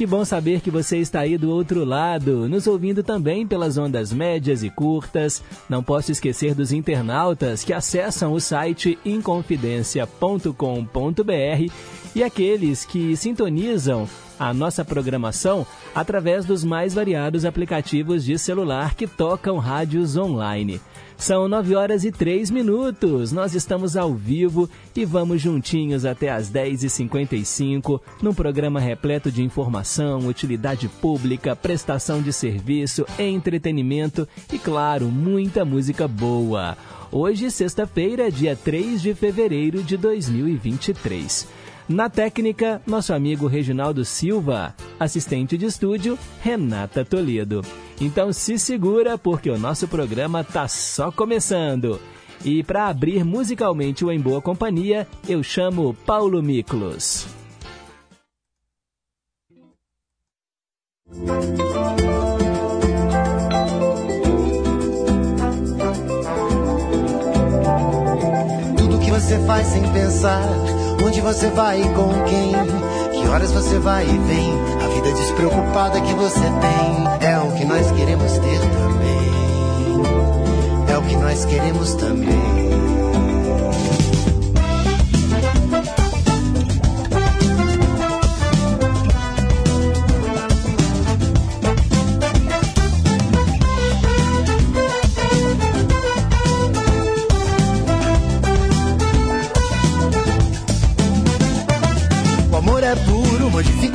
Que bom saber que você está aí do outro lado, nos ouvindo também pelas ondas médias e curtas. Não posso esquecer dos internautas que acessam o site inconfidencia.com.br e aqueles que sintonizam a nossa programação através dos mais variados aplicativos de celular que tocam rádios online. São 9 horas e 3 minutos. Nós estamos ao vivo e vamos juntinhos até as 10h55 num programa repleto de informação, utilidade pública, prestação de serviço, entretenimento e, claro, muita música boa. Hoje, sexta-feira, dia 3 de fevereiro de 2023. Na técnica, nosso amigo Reginaldo Silva. Assistente de estúdio, Renata Toledo. Então se segura, porque o nosso programa tá só começando. E para abrir musicalmente o Em Boa Companhia, eu chamo Paulo Miklos. Tudo que você faz sem pensar Onde você vai e com quem? Que horas você vai e vem? A vida despreocupada que você tem é o que nós queremos ter também. É o que nós queremos também.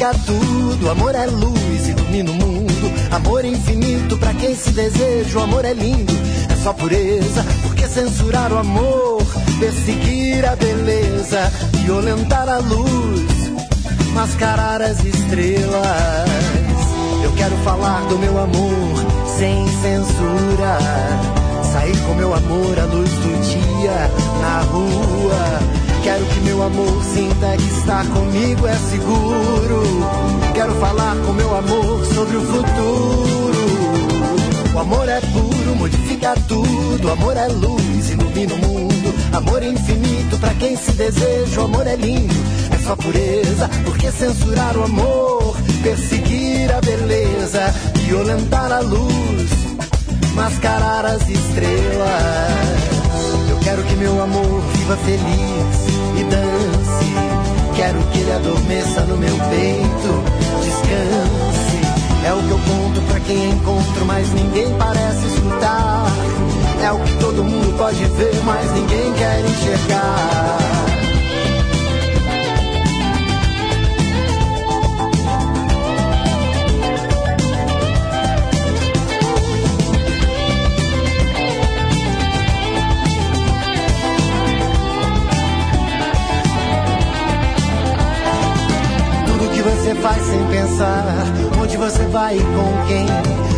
Modifica tudo. Amor é luz, ilumina o mundo. Amor é infinito para quem se deseja. O amor é lindo, é só pureza. Porque censurar o amor, perseguir a beleza, violentar a luz, mascarar as estrelas. Eu quero falar do meu amor sem censura. Sair com meu amor à luz do dia na rua Quero que meu amor sinta que estar comigo é seguro. Quero falar com meu amor sobre o futuro. O amor é puro, modifica tudo. O amor é luz, ilumina o mundo. Amor é infinito para quem se deseja. O amor é lindo, é só pureza. Porque censurar o amor, perseguir a beleza, violentar a luz, mascarar as estrelas. Eu quero que meu amor viva feliz dance. Quero que ele adormeça no meu peito, descanse. É o que eu conto pra quem encontro, mas ninguém parece escutar. É o que todo mundo pode ver, mas ninguém quer enxergar. Vai e com quem?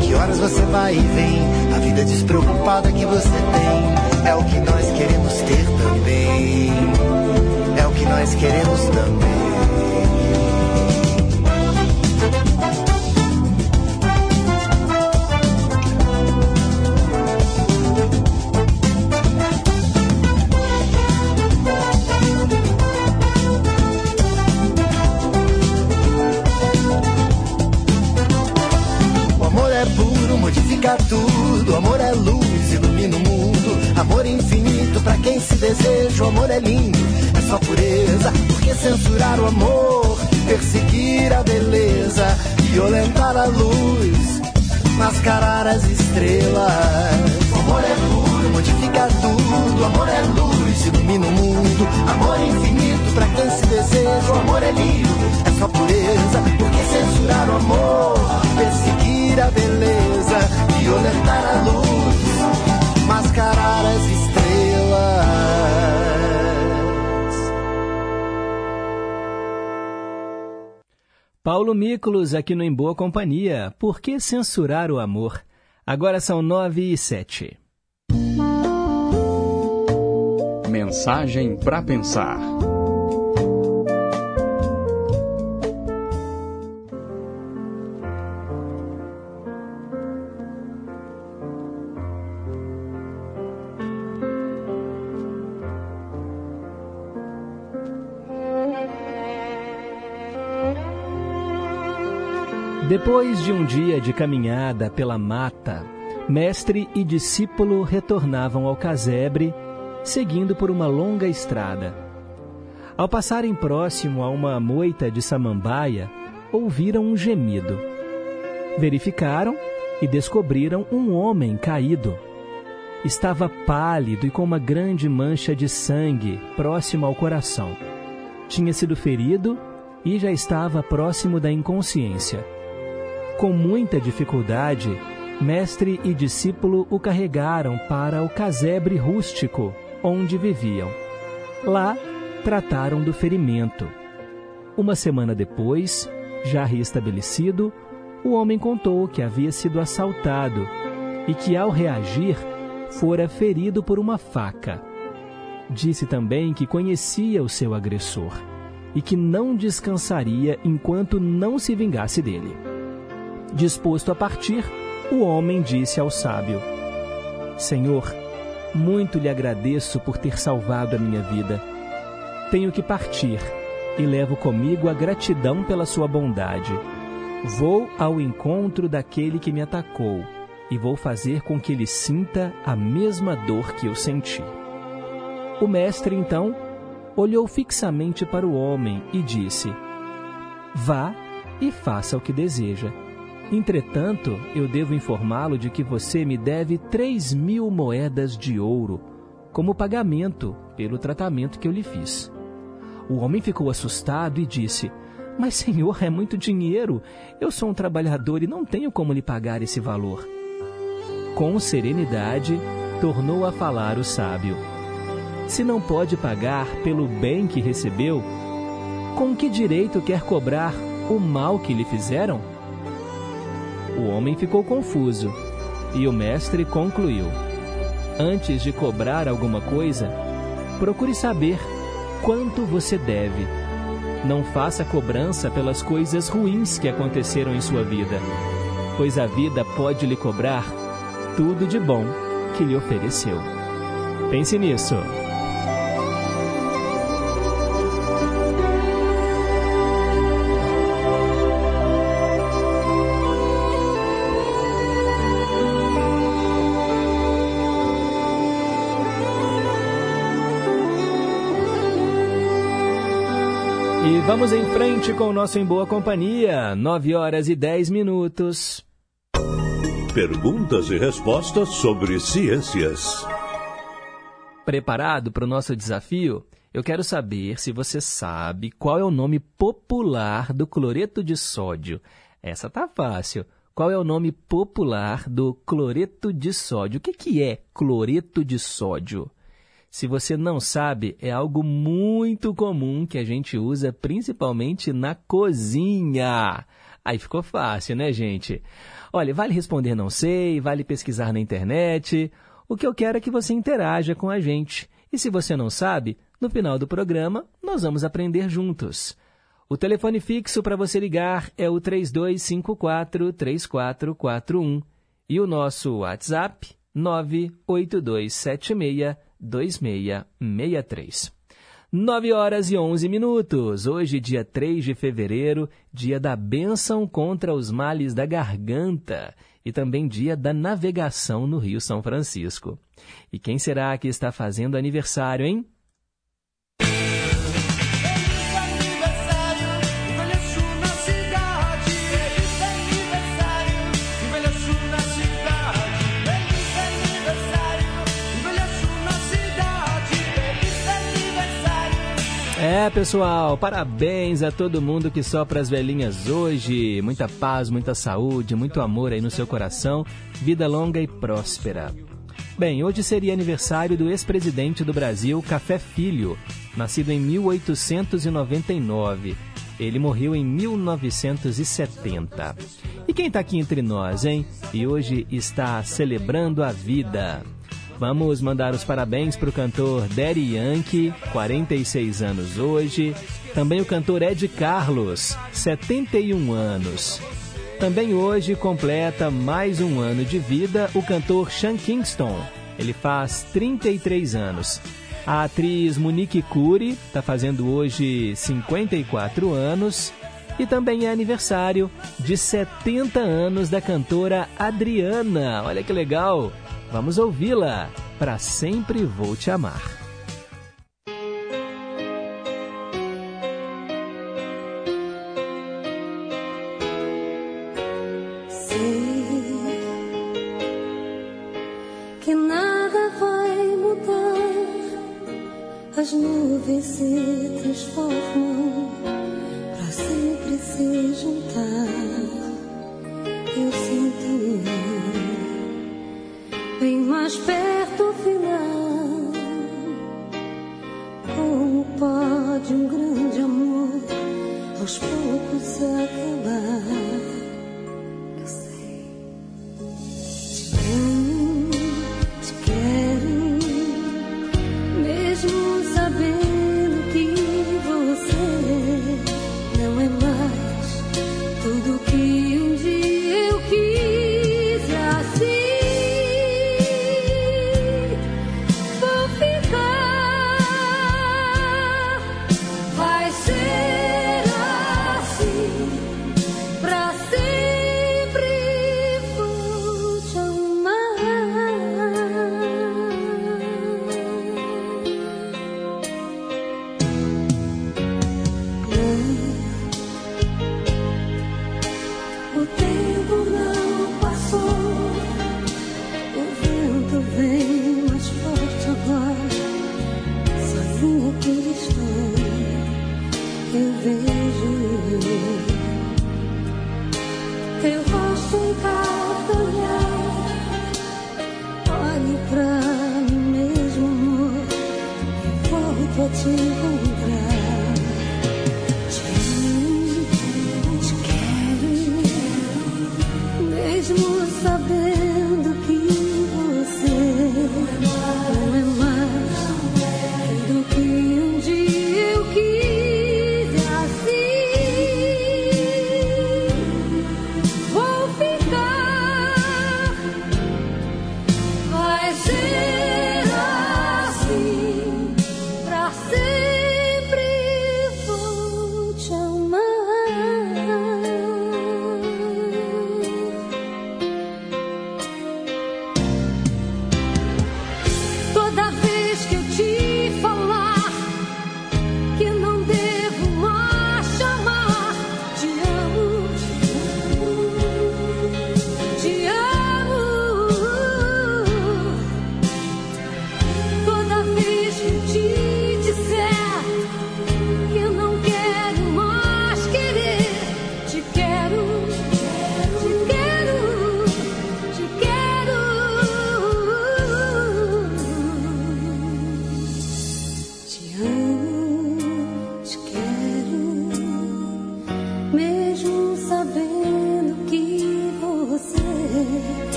Que horas você vai e vem? A vida despreocupada que você tem é o que nós queremos ter também. É o que nós queremos também. Amor é lindo, é só pureza. Porque censurar o amor, perseguir a beleza, violentar a luz, mascarar as estrelas. O amor é puro, modifica tudo. Amor é luz, ilumina o mundo. Amor é infinito para quem se deseja. O amor é lindo, é só pureza. Porque censurar o amor, perseguir a beleza, violentar a luz, mascarar as estrelas. Paulo Miklos aqui no Em Boa Companhia. Por que censurar o amor? Agora são nove e sete. Mensagem para pensar. Depois de um dia de caminhada pela mata, mestre e discípulo retornavam ao casebre, seguindo por uma longa estrada. Ao passarem próximo a uma moita de samambaia, ouviram um gemido. Verificaram e descobriram um homem caído. Estava pálido e com uma grande mancha de sangue próximo ao coração. Tinha sido ferido e já estava próximo da inconsciência. Com muita dificuldade, mestre e discípulo o carregaram para o casebre rústico onde viviam. Lá, trataram do ferimento. Uma semana depois, já restabelecido, o homem contou que havia sido assaltado e que, ao reagir, fora ferido por uma faca. Disse também que conhecia o seu agressor e que não descansaria enquanto não se vingasse dele. Disposto a partir, o homem disse ao sábio: Senhor, muito lhe agradeço por ter salvado a minha vida. Tenho que partir e levo comigo a gratidão pela sua bondade. Vou ao encontro daquele que me atacou e vou fazer com que ele sinta a mesma dor que eu senti. O mestre, então, olhou fixamente para o homem e disse: Vá e faça o que deseja. Entretanto, eu devo informá-lo de que você me deve três mil moedas de ouro, como pagamento pelo tratamento que eu lhe fiz. O homem ficou assustado e disse: Mas, senhor, é muito dinheiro. Eu sou um trabalhador e não tenho como lhe pagar esse valor. Com serenidade, tornou a falar o sábio: Se não pode pagar pelo bem que recebeu, com que direito quer cobrar o mal que lhe fizeram? O homem ficou confuso e o mestre concluiu: Antes de cobrar alguma coisa, procure saber quanto você deve. Não faça cobrança pelas coisas ruins que aconteceram em sua vida, pois a vida pode lhe cobrar tudo de bom que lhe ofereceu. Pense nisso. Vamos em frente com o nosso Em Boa Companhia, 9 horas e 10 minutos. Perguntas e respostas sobre ciências. Preparado para o nosso desafio? Eu quero saber se você sabe qual é o nome popular do cloreto de sódio. Essa tá fácil. Qual é o nome popular do cloreto de sódio? O que, que é cloreto de sódio? Se você não sabe, é algo muito comum que a gente usa principalmente na cozinha. Aí ficou fácil, né, gente? Olha, vale responder não sei, vale pesquisar na internet. O que eu quero é que você interaja com a gente. E se você não sabe, no final do programa nós vamos aprender juntos. O telefone fixo para você ligar é o 3254-3441 e o nosso WhatsApp 98276 2663. 9 horas e 11 minutos. Hoje, dia 3 de fevereiro, dia da bênção contra os males da garganta e também dia da navegação no Rio São Francisco. E quem será que está fazendo aniversário, hein? É, pessoal, parabéns a todo mundo que sopra as velhinhas hoje. Muita paz, muita saúde, muito amor aí no seu coração. Vida longa e próspera. Bem, hoje seria aniversário do ex-presidente do Brasil, Café Filho, nascido em 1899. Ele morreu em 1970. E quem está aqui entre nós, hein? E hoje está celebrando a vida. Vamos mandar os parabéns para o cantor Daddy Yankee, 46 anos hoje. Também o cantor Ed Carlos, 71 anos. Também hoje completa mais um ano de vida o cantor Sean Kingston. Ele faz 33 anos. A atriz Monique Cury está fazendo hoje 54 anos. E também é aniversário de 70 anos da cantora Adriana. Olha que legal! Vamos ouvi-la. Para sempre vou te amar.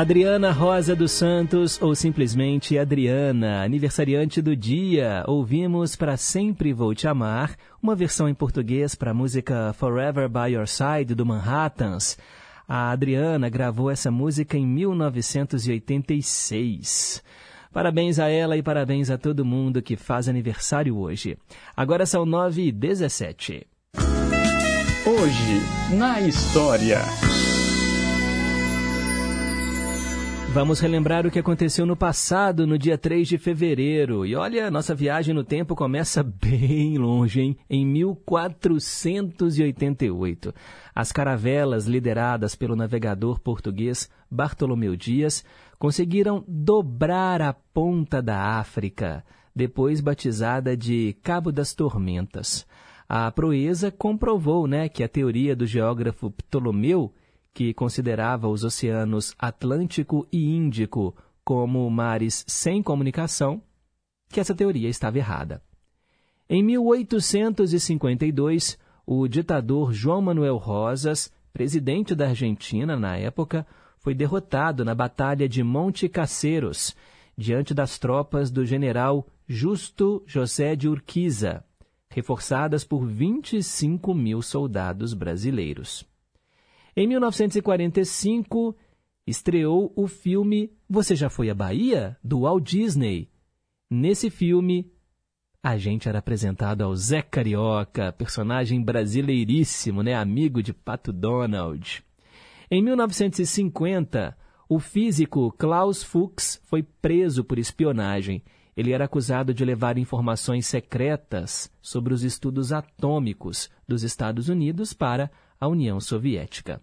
Adriana Rosa dos Santos, ou simplesmente Adriana, aniversariante do dia, ouvimos Para Sempre Vou Te Amar, uma versão em português para a música Forever By Your Side do Manhattans. A Adriana gravou essa música em 1986. Parabéns a ela e parabéns a todo mundo que faz aniversário hoje. Agora são 9 e 17. Hoje, na história. Vamos relembrar o que aconteceu no passado, no dia 3 de fevereiro. E olha, nossa viagem no tempo começa bem longe, hein? Em 1488. As caravelas lideradas pelo navegador português Bartolomeu Dias conseguiram dobrar a ponta da África, depois batizada de Cabo das Tormentas. A proeza comprovou né, que a teoria do geógrafo Ptolomeu que considerava os oceanos Atlântico e Índico como mares sem comunicação, que essa teoria estava errada. Em 1852, o ditador João Manuel Rosas, presidente da Argentina na época, foi derrotado na Batalha de Monte Caseros, diante das tropas do general Justo José de Urquiza, reforçadas por 25 mil soldados brasileiros. Em 1945, estreou o filme Você Já Foi à Bahia? do Walt Disney. Nesse filme, a gente era apresentado ao Zé Carioca, personagem brasileiríssimo, né? amigo de Pato Donald. Em 1950, o físico Klaus Fuchs foi preso por espionagem. Ele era acusado de levar informações secretas sobre os estudos atômicos dos Estados Unidos para a União Soviética.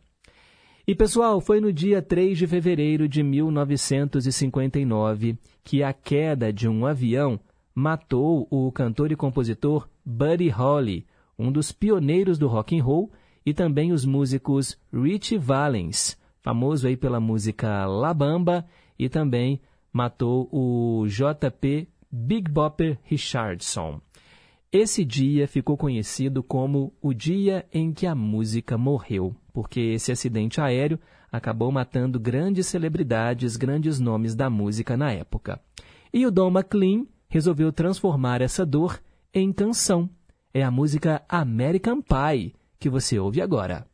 E pessoal, foi no dia 3 de fevereiro de 1959 que a queda de um avião matou o cantor e compositor Buddy Holly, um dos pioneiros do rock and roll, e também os músicos Richie Valens, famoso aí pela música La Bamba, e também matou o JP Big Bopper Richardson. Esse dia ficou conhecido como o dia em que a música morreu, porque esse acidente aéreo acabou matando grandes celebridades, grandes nomes da música na época. E o Don McLean resolveu transformar essa dor em canção. É a música American Pie que você ouve agora.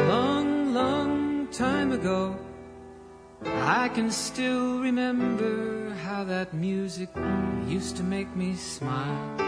Long, long time ago, I can still remember how that music used to make me smile.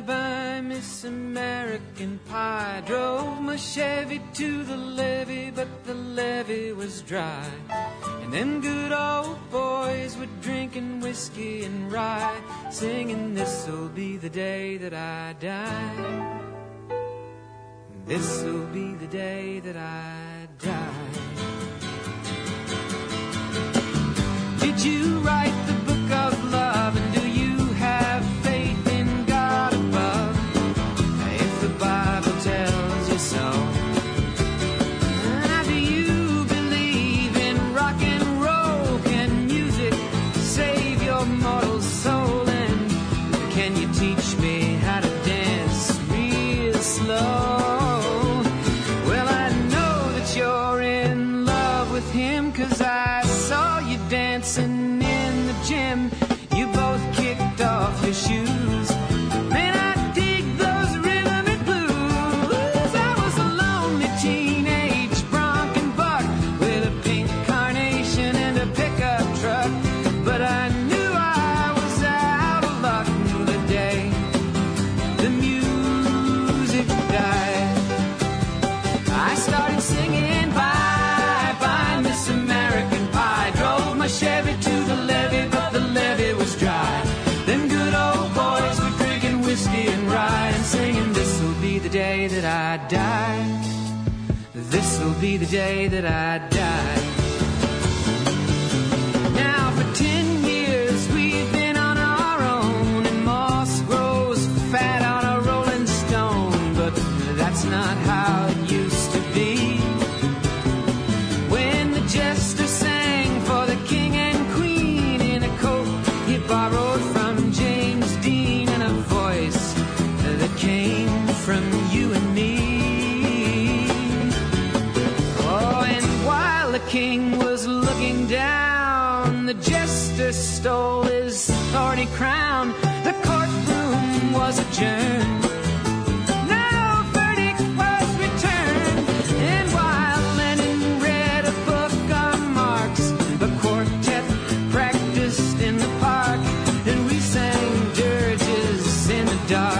bye, Miss American Pie. Drove my Chevy to the levee, but the levee was dry. And then good old boys were drinking whiskey and rye, singing, This'll be the day that I die. This'll be the day that I die. Did you write the day that I stole his thorny crown. The courtroom was adjourned. No verdict was returned. And while Lenin read a book on Marx, the quartet practiced in the park, and we sang dirges in the dark.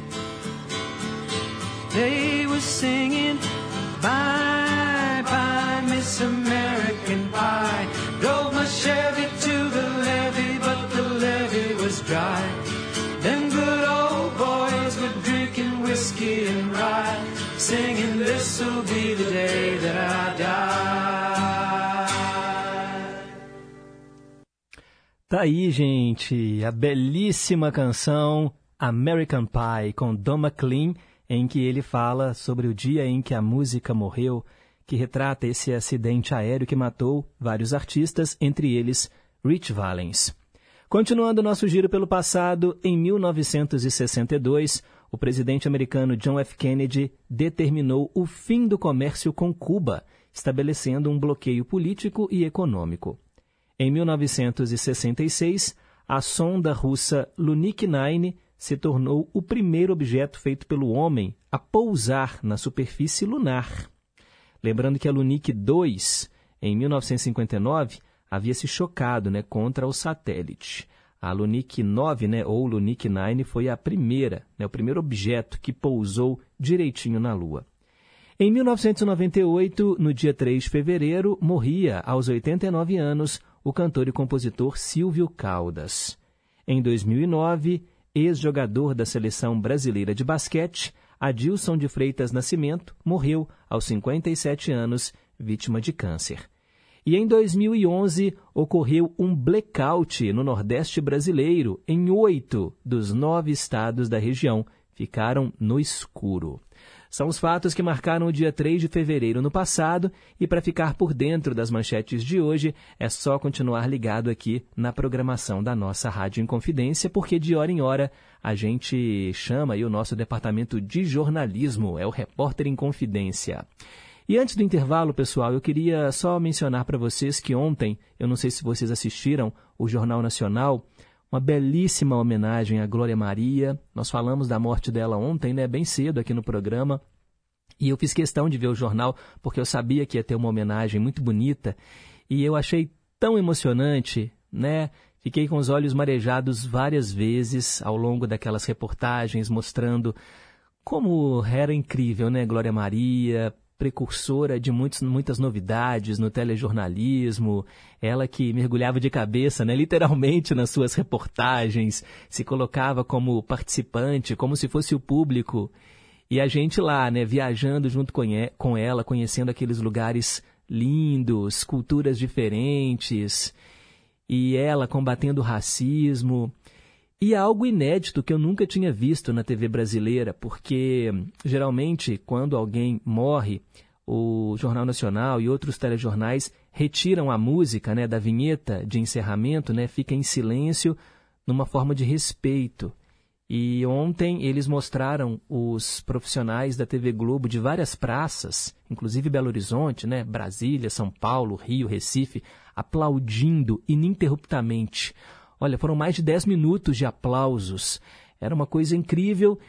They were singing, Bye bye, Miss American Pie. Drove my Chevy to the levee, but the levee was dry. Them good old boys were drinking whiskey and rye, singing, This'll be the day that I die. Tá aí, gente, a belíssima canção American Pie com Don McLean, em que ele fala sobre o dia em que a música morreu, que retrata esse acidente aéreo que matou vários artistas, entre eles Rich Valens. Continuando nosso giro pelo passado, em 1962, o presidente americano John F. Kennedy determinou o fim do comércio com Cuba, estabelecendo um bloqueio político e econômico. Em 1966, a sonda russa Lunik 9 se tornou o primeiro objeto feito pelo homem a pousar na superfície lunar. Lembrando que a Lunik 2, em 1959, havia se chocado né, contra o satélite. A Lunik 9, né, ou Lunik 9, foi a primeira, né, o primeiro objeto que pousou direitinho na Lua. Em 1998, no dia 3 de fevereiro, morria, aos 89 anos, o cantor e compositor Silvio Caldas. Em 2009, ex-jogador da seleção brasileira de basquete, Adilson de Freitas Nascimento, morreu aos 57 anos, vítima de câncer. E em 2011 ocorreu um blackout no Nordeste brasileiro, em oito dos nove estados da região. Ficaram no escuro. São os fatos que marcaram o dia 3 de fevereiro no passado, e para ficar por dentro das manchetes de hoje, é só continuar ligado aqui na programação da nossa Rádio Inconfidência, porque de hora em hora a gente chama aí o nosso departamento de jornalismo, é o Repórter em Confidência. E antes do intervalo, pessoal, eu queria só mencionar para vocês que ontem, eu não sei se vocês assistiram, o Jornal Nacional, uma belíssima homenagem à Glória Maria. Nós falamos da morte dela ontem, né, bem cedo aqui no programa. E eu fiz questão de ver o jornal porque eu sabia que ia ter uma homenagem muito bonita e eu achei tão emocionante, né? Fiquei com os olhos marejados várias vezes ao longo daquelas reportagens mostrando como era incrível, né, Glória Maria, precursora de muitos, muitas novidades no telejornalismo, ela que mergulhava de cabeça, né, literalmente nas suas reportagens, se colocava como participante, como se fosse o público, e a gente lá, né, viajando junto com ela, conhecendo aqueles lugares lindos, culturas diferentes, e ela combatendo o racismo. E é algo inédito que eu nunca tinha visto na TV brasileira, porque geralmente quando alguém morre, o Jornal Nacional e outros telejornais retiram a música né, da vinheta de encerramento, né, fica em silêncio, numa forma de respeito. E ontem eles mostraram os profissionais da TV Globo de várias praças, inclusive Belo Horizonte, né, Brasília, São Paulo, Rio, Recife, aplaudindo ininterruptamente Olha, foram mais de 10 minutos de aplausos. Era uma coisa incrível.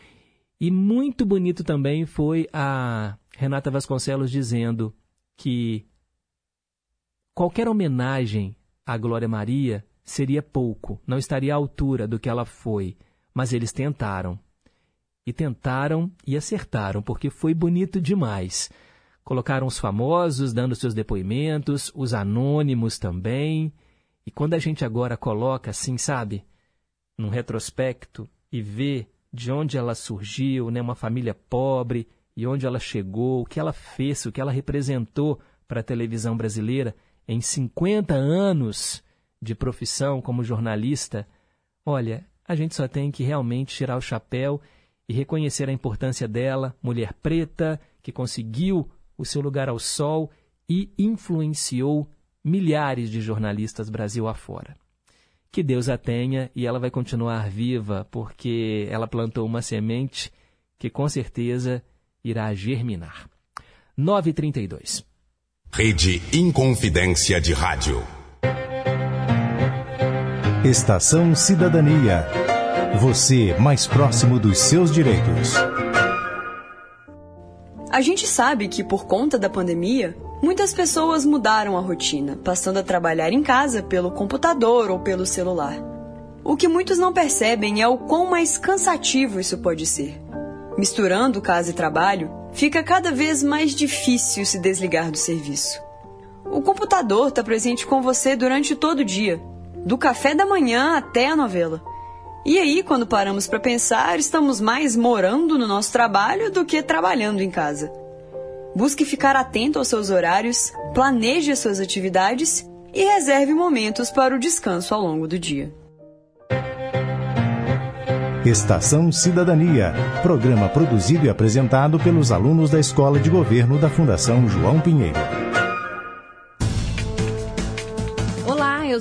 E muito bonito também foi a Renata Vasconcelos dizendo que qualquer homenagem à Glória Maria seria pouco, não estaria à altura do que ela foi. Mas eles tentaram. E tentaram e acertaram, porque foi bonito demais. Colocaram os famosos dando seus depoimentos, os anônimos também. E quando a gente agora coloca assim, sabe, num retrospecto e vê de onde ela surgiu, né, uma família pobre, e onde ela chegou, o que ela fez, o que ela representou para a televisão brasileira em 50 anos de profissão como jornalista, olha, a gente só tem que realmente tirar o chapéu e reconhecer a importância dela, mulher preta, que conseguiu o seu lugar ao sol e influenciou milhares de jornalistas Brasil afora. Que Deus a tenha e ela vai continuar viva, porque ela plantou uma semente que com certeza irá germinar. 932. Rede Inconfidência de Rádio. Estação Cidadania. Você mais próximo dos seus direitos. A gente sabe que por conta da pandemia, muitas pessoas mudaram a rotina, passando a trabalhar em casa pelo computador ou pelo celular. O que muitos não percebem é o quão mais cansativo isso pode ser. Misturando casa e trabalho, fica cada vez mais difícil se desligar do serviço. O computador está presente com você durante todo o dia, do café da manhã até a novela. E aí, quando paramos para pensar, estamos mais morando no nosso trabalho do que trabalhando em casa. Busque ficar atento aos seus horários, planeje as suas atividades e reserve momentos para o descanso ao longo do dia. Estação Cidadania, programa produzido e apresentado pelos alunos da Escola de Governo da Fundação João Pinheiro.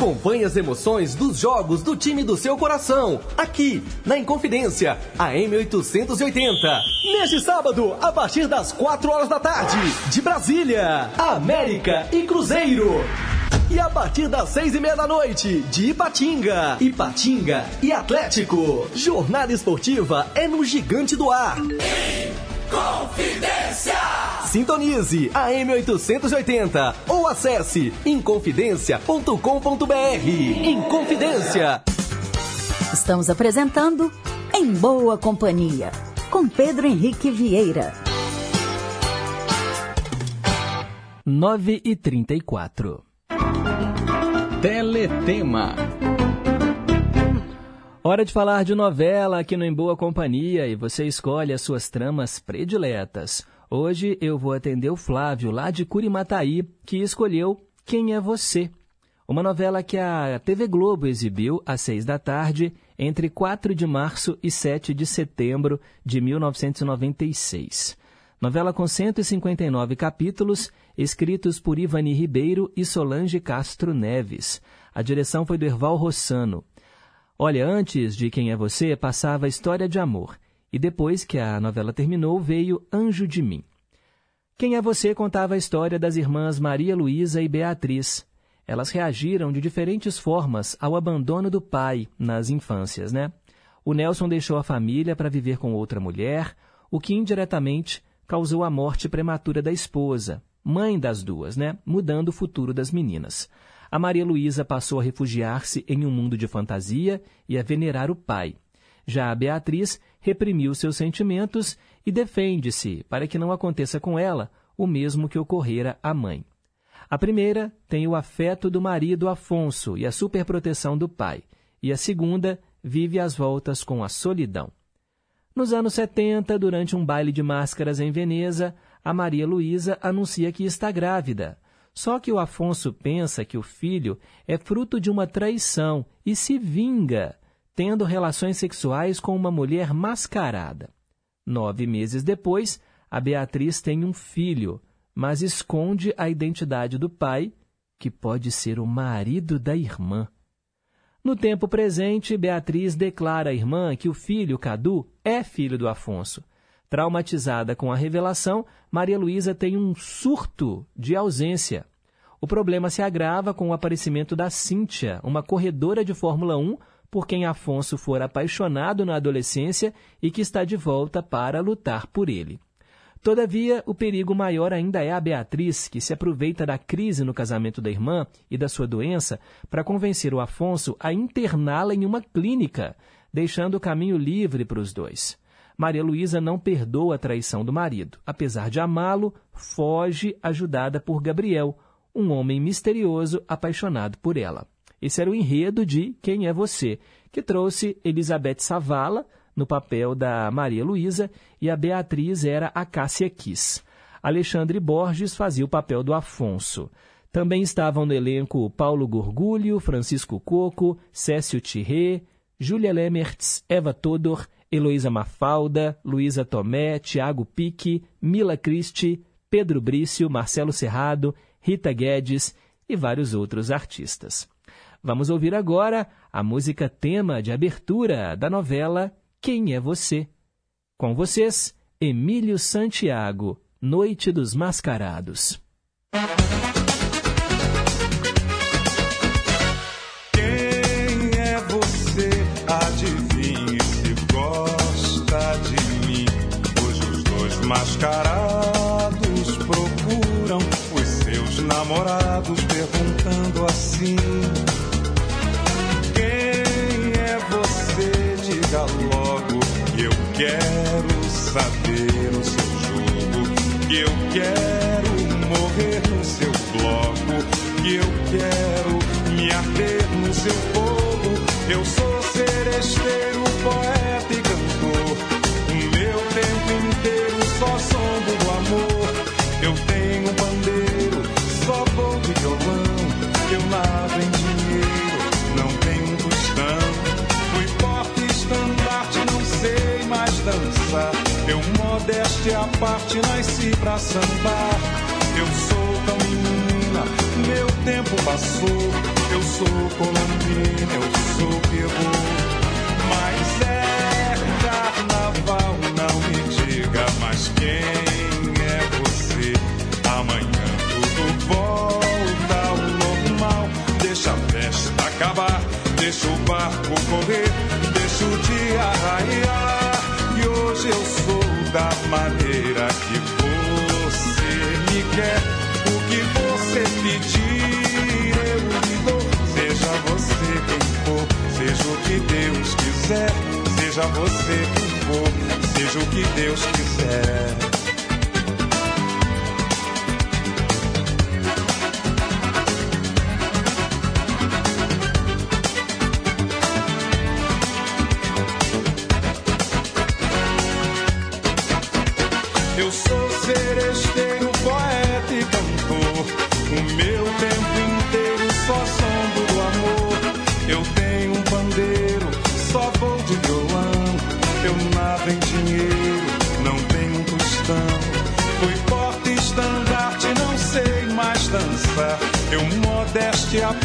Acompanhe as emoções dos jogos do time do seu coração, aqui na Inconfidência, a M880. Neste sábado, a partir das 4 horas da tarde, de Brasília, América e Cruzeiro. E a partir das seis e meia da noite, de Ipatinga, Ipatinga e Atlético. Jornada esportiva é no Gigante do Ar. Confidência! Sintonize a M880 ou acesse inconfidencia.com.br. Inconfidência. Estamos apresentando Em Boa Companhia, com Pedro Henrique Vieira. 9 e 34. Teletema. Hora de falar de novela aqui no Em Boa Companhia e você escolhe as suas tramas prediletas. Hoje eu vou atender o Flávio, lá de Curimataí, que escolheu Quem é Você? Uma novela que a TV Globo exibiu às seis da tarde, entre 4 de março e 7 de setembro de 1996. Novela com 159 capítulos, escritos por Ivani Ribeiro e Solange Castro Neves. A direção foi do Erval Rossano. Olha, antes de Quem é Você, passava História de Amor. E depois que a novela terminou, veio Anjo de Mim. Quem é Você contava a história das irmãs Maria Luísa e Beatriz. Elas reagiram de diferentes formas ao abandono do pai nas infâncias, né? O Nelson deixou a família para viver com outra mulher, o que indiretamente causou a morte prematura da esposa, mãe das duas, né? Mudando o futuro das meninas a Maria Luísa passou a refugiar-se em um mundo de fantasia e a venerar o pai. Já a Beatriz reprimiu seus sentimentos e defende-se para que não aconteça com ela o mesmo que ocorrera à mãe. A primeira tem o afeto do marido Afonso e a superproteção do pai, e a segunda vive às voltas com a solidão. Nos anos 70, durante um baile de máscaras em Veneza, a Maria Luísa anuncia que está grávida. Só que o Afonso pensa que o filho é fruto de uma traição e se vinga, tendo relações sexuais com uma mulher mascarada. Nove meses depois, a Beatriz tem um filho, mas esconde a identidade do pai, que pode ser o marido da irmã. No tempo presente, Beatriz declara à irmã que o filho, Cadu, é filho do Afonso. Traumatizada com a revelação, Maria Luísa tem um surto de ausência. O problema se agrava com o aparecimento da Cíntia, uma corredora de Fórmula 1 por quem Afonso fora apaixonado na adolescência e que está de volta para lutar por ele. Todavia, o perigo maior ainda é a Beatriz, que se aproveita da crise no casamento da irmã e da sua doença para convencer o Afonso a interná-la em uma clínica, deixando o caminho livre para os dois. Maria Luísa não perdoa a traição do marido. Apesar de amá-lo, foge ajudada por Gabriel, um homem misterioso apaixonado por ela. Esse era o enredo de Quem é Você, que trouxe Elizabeth Savala no papel da Maria Luísa e a Beatriz era a Cássia Kiss. Alexandre Borges fazia o papel do Afonso. Também estavam no elenco Paulo Gorgulho, Francisco Coco, Cécio Tirré, Júlia Lemertz, Eva Todor, Heloísa Mafalda, Luísa Tomé, Tiago Pique, Mila Christi, Pedro Brício, Marcelo Serrado, Rita Guedes e vários outros artistas. Vamos ouvir agora a música tema de abertura da novela Quem é Você? Com vocês, Emílio Santiago, Noite dos Mascarados. Quem é você? Adivinhe se gosta de mim. Hoje os dois mascarados procuram os seus namorados, perguntando assim: que eu quero morrer no seu bloco, que eu quero me arder no seu fogo. Modéstia à parte, nasci pra sambar. Eu sou menina, meu tempo passou. Eu sou colombina, eu sou Peru. Mas é carnaval, não me diga mais quem é você. Amanhã tudo volta ao normal. Deixa a festa acabar, deixa o barco correr, deixa o dia raiar. E hoje eu sou da maneira que você me quer. O que você pedir, eu lhe dou. Seja você quem for, seja o que Deus quiser. Seja você quem for, seja o que Deus quiser.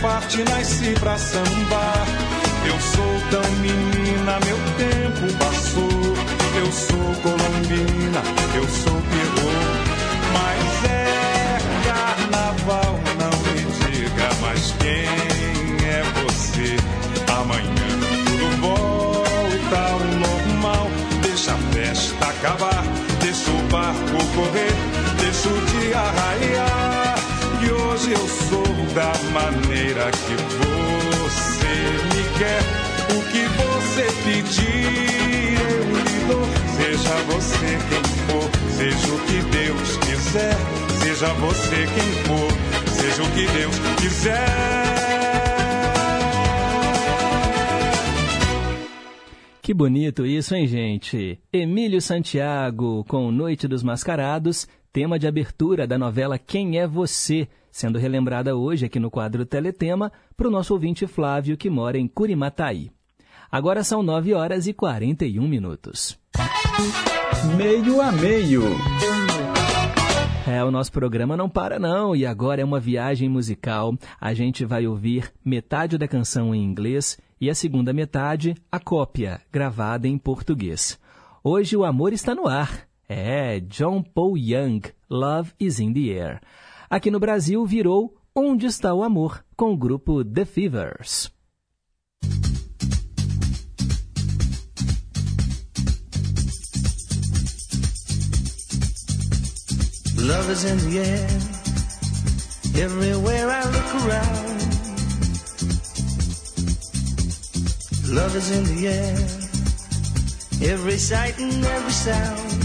Parte, nasci pra sambar. Eu sou tão menina, meu tempo passou. Eu sou colombina, eu sou Peru. Mas é carnaval, não me diga mais quem é você. Amanhã tudo volta ao normal. Deixa a festa acabar, deixa o barco correr, deixa o dia raiar. E hoje eu sou da maneira que você me quer. O que você pedir, eu lhe dou. Seja você quem for, seja o que Deus quiser. Seja você quem for, seja o que Deus quiser. Que bonito isso, hein, gente? Emílio Santiago com Noite dos Mascarados, tema de abertura da novela Quem é Você, sendo relembrada hoje aqui no quadro Teletema para o nosso ouvinte Flávio, que mora em Curimataí. Agora são 9 horas e 41 minutos. Meio a meio. É, o nosso programa não para não, e agora é uma viagem musical. A gente vai ouvir metade da canção em inglês e a segunda metade, a cópia, gravada em português. Hoje o amor está no ar. É, John Paul Young, Love is in the Air. Aqui no Brasil virou Onde está o Amor, com o grupo The Fevers. Love is in the air, everywhere I look around. Love is in the air, every sight and every sound.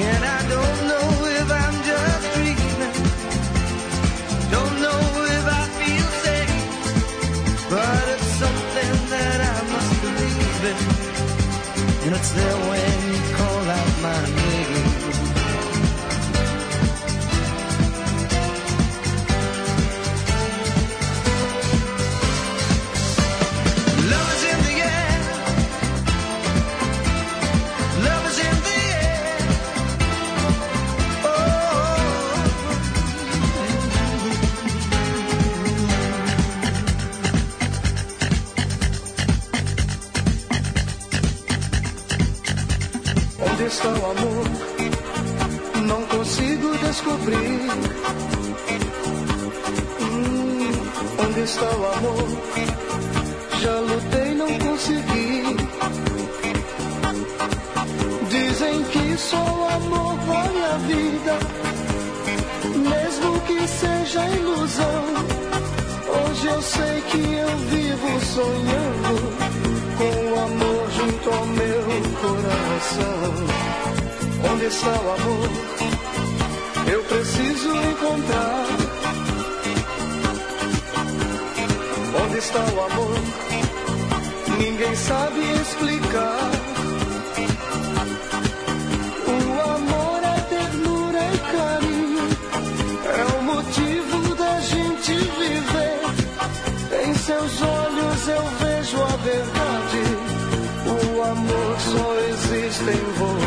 And I don't know if I'm just dreaming. Don't know if I feel safe. But it's something that I must believe in. And it's there when you call out my name. Amor? Não consigo descobrir. Hum, onde está o amor? Já lutei, não consegui. Dizem que só o amor vale a vida, mesmo que seja ilusão. Hoje eu sei que eu vivo sonhando com o amor junto ao meu coração. Onde está o amor? Eu preciso encontrar. Onde está o amor? Ninguém sabe explicar. O amor é ternura e carinho. É o motivo da gente viver. Em seus olhos eu vejo a verdade. O amor só existe em você.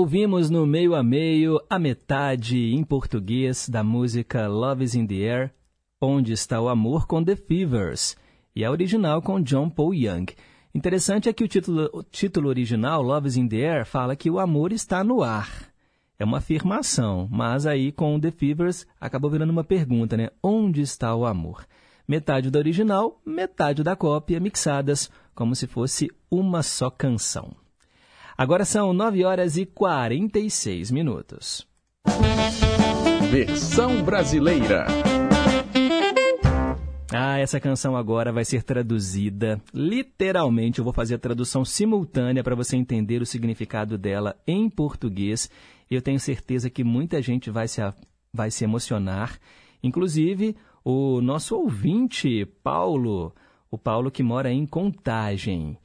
Ouvimos no meio a meio a metade em português da música Love is in the Air, Onde está o Amor com The Fevers, e a original com John Paul Young. Interessante é que o título, o título original, Love is in the Air, fala que o amor está no ar. É uma afirmação, mas aí com The Fevers acabou virando uma pergunta, né? Onde está o amor? Metade da original, metade da cópia, mixadas como se fosse uma só canção. Agora são 9 horas e 46 minutos. Versão brasileira. Ah, essa canção agora vai ser traduzida. Literalmente, eu vou fazer a tradução simultânea para você entender o significado dela em português. Eu tenho certeza que muita gente vai se, vai se emocionar. Inclusive, o nosso ouvinte, Paulo, o Paulo que mora em Contagem.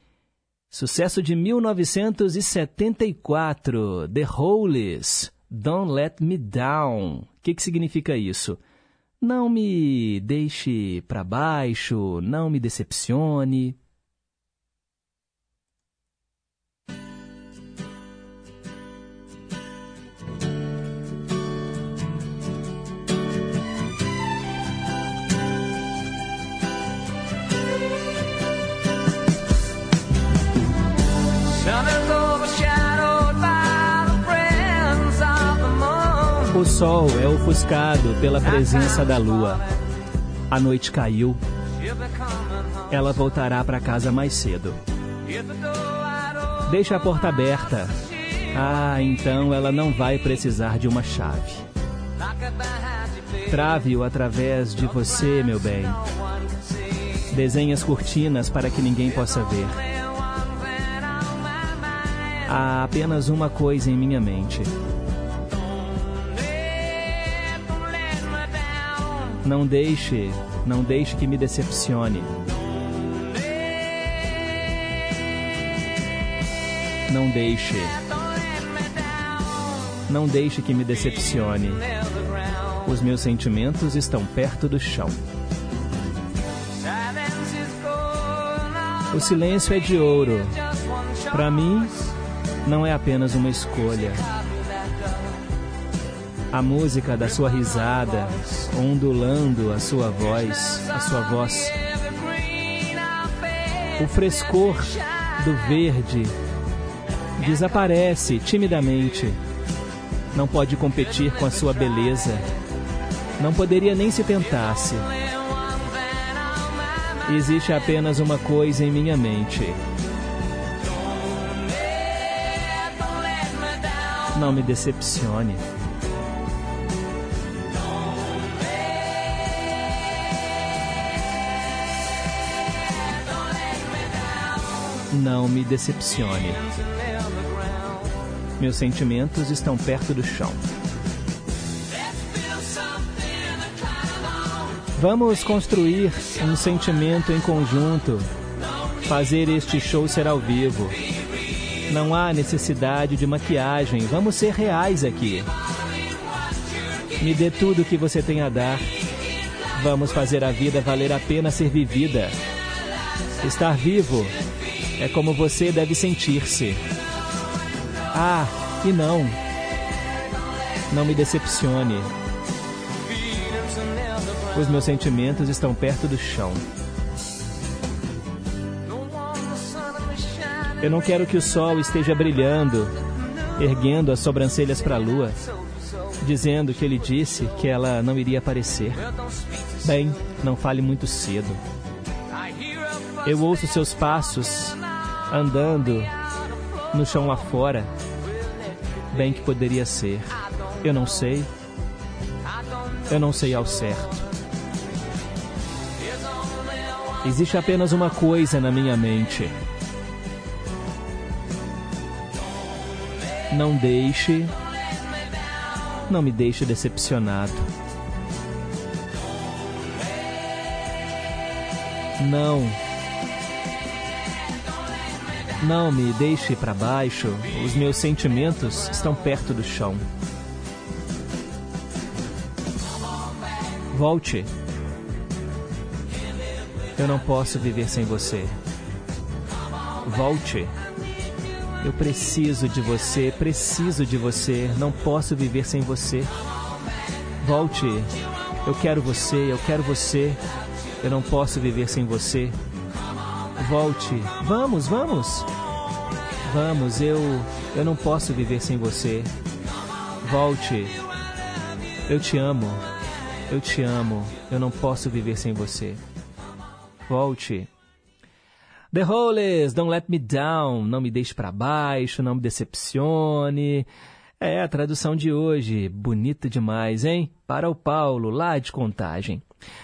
Sucesso de 1974, The Hollies, Don't Let Me Down. O que, que significa isso? Não me deixe para baixo, não me decepcione. O sol é ofuscado pela presença da lua. A noite caiu. Ela voltará para casa mais cedo. Deixa a porta aberta. Ah, então ela não vai precisar de uma chave. Trave-o através de você, meu bem. Desenhe as cortinas para que ninguém possa ver. Há apenas uma coisa em minha mente. Não deixe, não deixe que me decepcione. Não deixe. Não deixe que me decepcione. Os meus sentimentos estão perto do chão. O silêncio é de ouro. Para mim, não é apenas uma escolha. A música da sua risada, ondulando a sua voz, a sua voz. O frescor do verde desaparece timidamente. Não pode competir com a sua beleza. Não poderia nem se tentasse. Existe apenas uma coisa em minha mente. Não me decepcione. Não me decepcione. Meus sentimentos estão perto do chão. Vamos construir um sentimento em conjunto. Fazer este show ser ao vivo. Não há necessidade de maquiagem. Vamos ser reais aqui. Me dê tudo o que você tem a dar. Vamos fazer a vida valer a pena ser vivida. Estar vivo é como você deve sentir-se. Ah, e não. Não me decepcione. Os meus sentimentos estão perto do chão. Eu não quero que o sol esteja brilhando, erguendo as sobrancelhas para a lua, dizendo que ele disse que ela não iria aparecer. Bem, não fale muito cedo. Eu ouço seus passos andando no chão lá fora. Bem que poderia ser. Eu não sei. Eu não sei ao certo. Existe apenas uma coisa na minha mente. Não deixe. Não me deixe decepcionado. Não. Não me deixe para baixo. Os meus sentimentos estão perto do chão. Volte. Eu não posso viver sem você. Volte. Eu preciso de você, preciso de você, não posso viver sem você. Volte. Eu quero você, eu quero você. Eu não posso viver sem você. Volte. Vamos, vamos. Vamos, eu eu não posso viver sem você. Volte. Eu te amo. Eu te amo. Eu não posso viver sem você. Volte. The Hollies, Don't Let Me Down, não me deixe para baixo, não me decepcione. É a tradução de hoje, bonita demais, hein? Para o Paulo, lá de Contagem.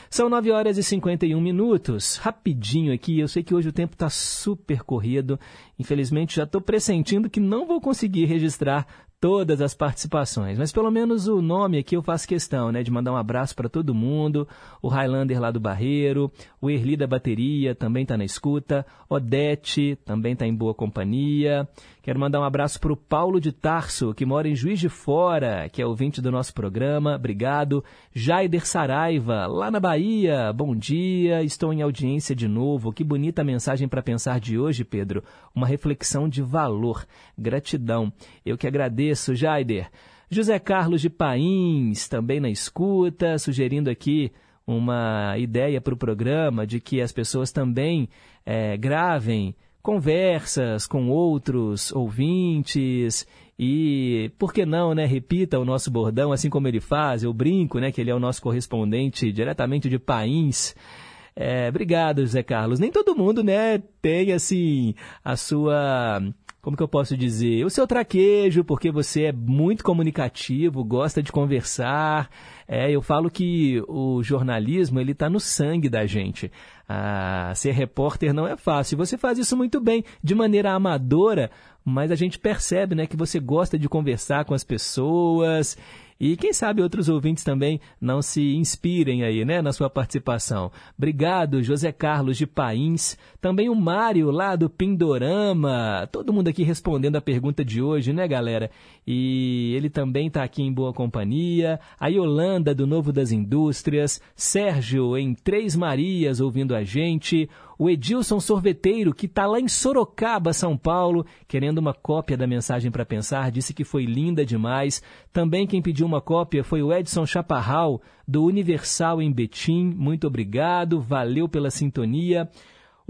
São 9 horas e 51 minutos. Rapidinho aqui, eu sei que hoje o tempo está super corrido. Infelizmente, já estou pressentindo que não vou conseguir registrar todas as participações, mas pelo menos o nome aqui eu faço questão, né, de mandar um abraço para todo mundo, o Highlander lá do Barreiro, o Erli da bateria também está na escuta, Odete também está em boa companhia. Quero mandar um abraço para o Paulo de Tarso, que mora em Juiz de Fora, que é ouvinte do nosso programa. Obrigado. Jaider Saraiva, lá na Bahia. Bom dia. Estou em audiência de novo. Que bonita mensagem para pensar de hoje, Pedro. Uma reflexão de valor. Gratidão. Eu que agradeço, Jaider. José Carlos de Pains, também na escuta, sugerindo aqui uma ideia para o programa de que as pessoas também é, gravem conversas com outros ouvintes e, por que não, né, repita o nosso bordão, assim como ele faz, eu brinco, né, que ele é o nosso correspondente diretamente de Pains. É, obrigado, José Carlos. Nem todo mundo, né, tem, assim, a sua como que eu posso dizer, o seu traquejo, porque você é muito comunicativo, gosta de conversar. É, eu falo que o jornalismo ele está no sangue da gente. Ah, ser repórter não é fácil. Você faz isso muito bem, de maneira amadora, mas a gente percebe, né, que você gosta de conversar com as pessoas e quem sabe outros ouvintes também não se inspirem aí, né, na sua participação. Obrigado, José Carlos de Pains. Também o Mário lá do Pindorama. Todo mundo aqui respondendo a pergunta de hoje, né, galera? E ele também está aqui em boa companhia. A Yolanda do Novo das Indústrias. Sérgio em Três Marias ouvindo a gente o Edilson Sorveteiro, que está lá em Sorocaba, São Paulo, querendo uma cópia da mensagem para pensar, disse que foi linda demais. Também quem pediu uma cópia foi o Edson Chaparral, do Universal em Betim. Muito obrigado, valeu pela sintonia.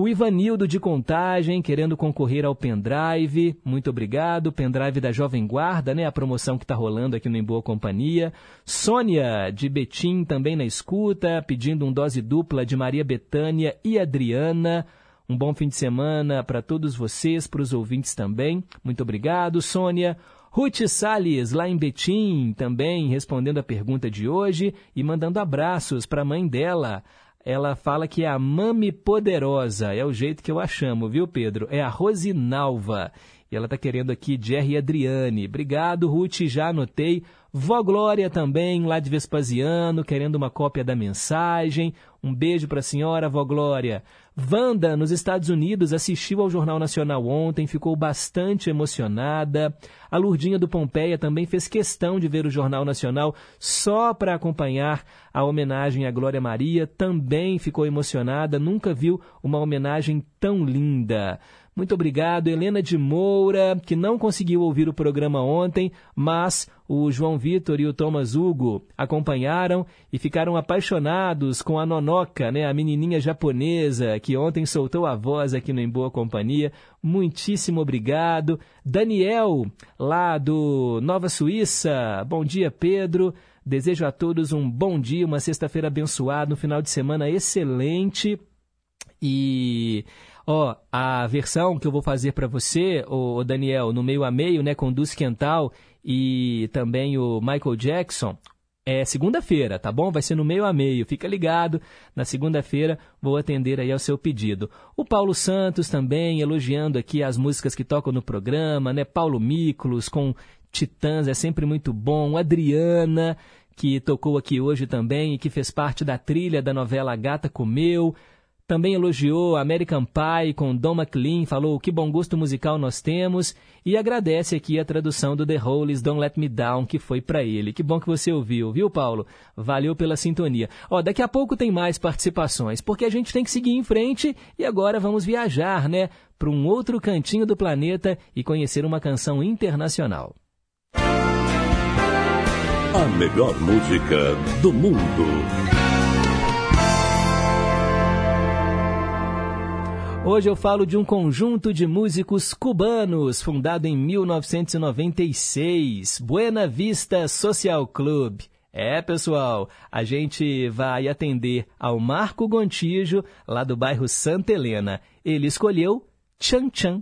O Ivanildo de Contagem, querendo concorrer ao pendrive. Muito obrigado. Pendrive da Jovem Guarda, né? A promoção que está rolando aqui no Em Boa Companhia. Sônia de Betim, também na escuta, pedindo um dose dupla de Maria Betânia e Adriana. Um bom fim de semana para todos vocês, para os ouvintes também. Muito obrigado, Sônia. Ruth Salles, lá em Betim, também respondendo a pergunta de hoje e mandando abraços para a mãe dela, ela fala que é a Mami Poderosa, é o jeito que eu a chamo, viu, Pedro? É a Rosinalva. E ela está querendo aqui Jerry Adriane. Obrigado, Ruth, já anotei. Vó Glória também, lá de Vespasiano, querendo uma cópia da mensagem. Um beijo para a senhora, Vó Glória. Wanda, nos Estados Unidos, assistiu ao Jornal Nacional ontem, ficou bastante emocionada. A Lurdinha do Pompeia também fez questão de ver o Jornal Nacional só para acompanhar a homenagem à Glória Maria. Também ficou emocionada, nunca viu uma homenagem tão linda. Muito obrigado, Helena de Moura, que não conseguiu ouvir o programa ontem, mas o João Vitor e o Thomas Hugo acompanharam e ficaram apaixonados com a Nonoca, né, a menininha japonesa que ontem soltou a voz aqui no Em Boa Companhia. Muitíssimo obrigado. Daniel, lá do Nova Suíça. Bom dia, Pedro. Desejo a todos um bom dia, uma sexta-feira abençoada, um final de semana excelente. E Ó, a versão que eu vou fazer para você, o Daniel, no meio a meio, né, com Dulce Quental e também o Michael Jackson, é segunda-feira, tá bom? Vai ser no meio a meio. Fica ligado. Na segunda-feira vou atender aí ao seu pedido. O Paulo Santos também elogiando aqui as músicas que tocam no programa, né? Paulo Miklos com Titãs é sempre muito bom. Adriana que tocou aqui hoje também e que fez parte da trilha da novela Gata Comeu. Também elogiou American Pie com Don McLean, falou que bom gosto musical nós temos e agradece aqui a tradução do The Hollies Don't Let Me Down, que foi para ele. Que bom que você ouviu, viu, Paulo? Valeu pela sintonia. Ó, daqui a pouco tem mais participações, porque a gente tem que seguir em frente e agora vamos viajar, né, para um outro cantinho do planeta e conhecer uma canção internacional. A melhor música do mundo. Hoje eu falo de um conjunto de músicos cubanos fundado em 1996, Buena Vista Social Club. É, pessoal, a gente vai atender ao Marco Gontijo, lá do bairro Santa Helena. Ele escolheu Chan Chan.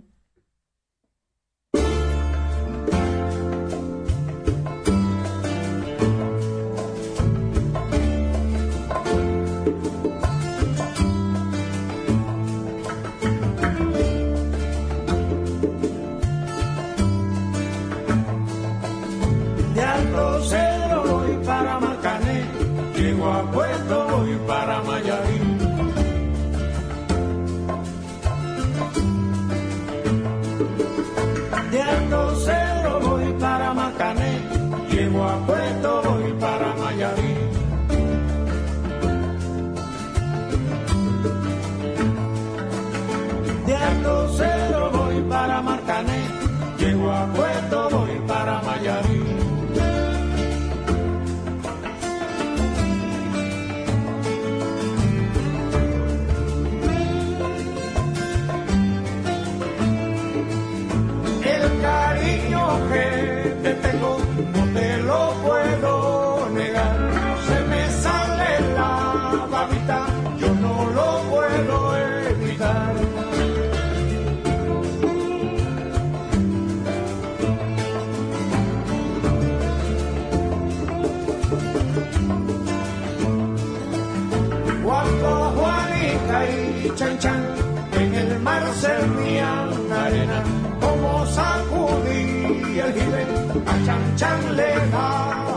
El a chan chan le daba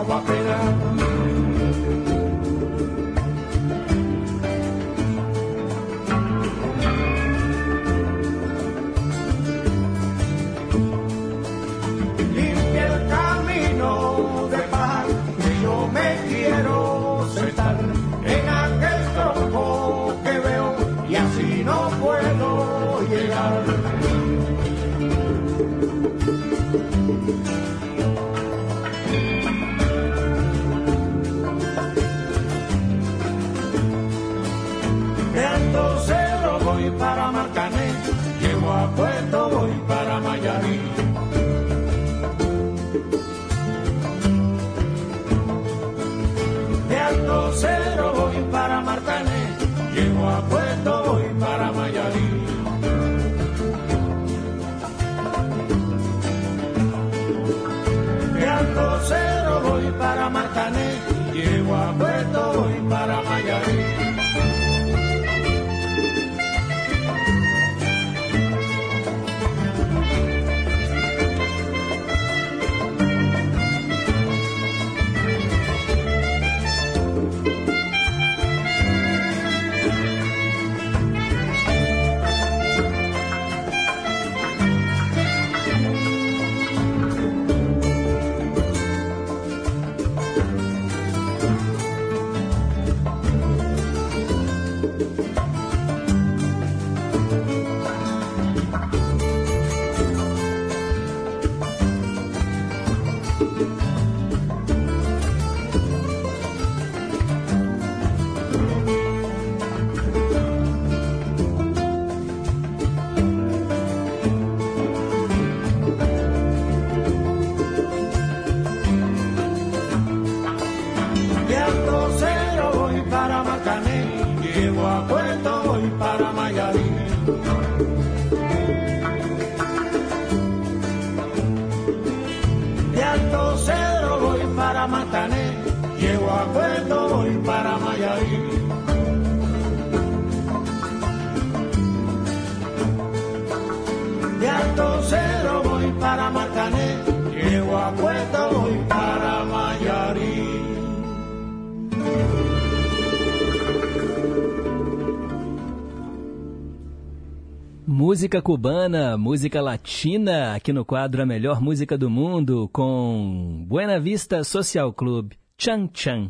Música cubana, música latina, aqui no quadro A Melhor Música do Mundo, com Buena Vista Social Club, Chan Chan.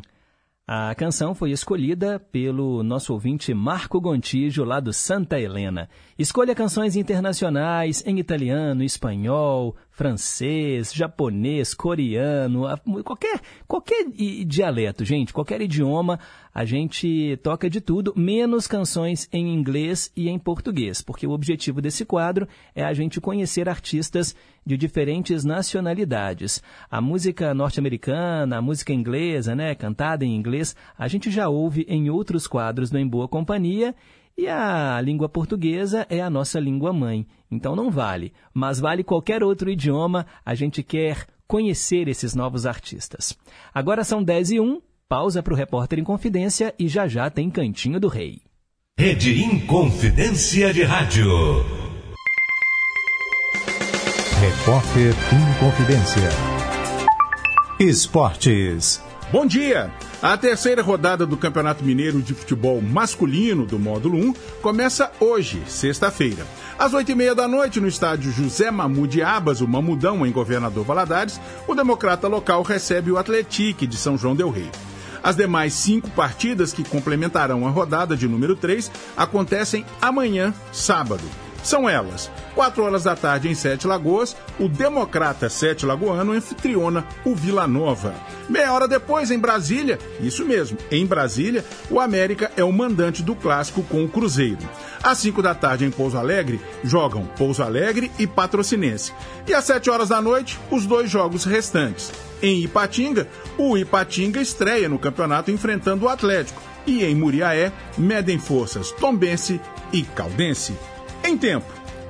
A canção foi escolhida pelo nosso ouvinte Marco Gontijo, lá do Santa Helena. Escolha canções internacionais em italiano, espanhol, francês, japonês, coreano, qualquer, qualquer dialeto, gente, qualquer idioma, a gente toca de tudo, menos canções em inglês e em português, porque o objetivo desse quadro é a gente conhecer artistas de diferentes nacionalidades. A música norte-americana, a música inglesa, né, cantada em inglês, a gente já ouve em outros quadros do Em Boa Companhia, e a língua portuguesa é a nossa língua mãe, então não vale. Mas vale qualquer outro idioma, a gente quer conhecer esses novos artistas. Agora são 10 e 1, pausa para o Repórter em Confidência e já já tem Cantinho do Rei. Rede Inconfidência de Rádio. Repórter em Confidência. Esportes. Bom dia! A terceira rodada do Campeonato Mineiro de Futebol Masculino do Módulo 1 começa hoje, sexta-feira. Às oito e meia da noite, no estádio José Mamude Abas, o Mamudão, em Governador Valadares, o democrata local recebe o Atletique de São João del Rei. As demais cinco partidas que complementarão a rodada de número 3 acontecem amanhã, sábado. São elas, 4 horas da tarde em Sete Lagoas, o Democrata Sete Lagoano anfitriona o Vila Nova. Meia hora depois, em Brasília, isso mesmo, em Brasília, o América é o mandante do clássico com o Cruzeiro. Às 5 da tarde em Pouso Alegre, jogam Pouso Alegre e Patrocinense. E às 7 horas da noite, os dois jogos restantes. Em Ipatinga, o Ipatinga estreia no campeonato enfrentando o Atlético. E em Muriaé, medem forças Tombense e Caldense. Em tempo,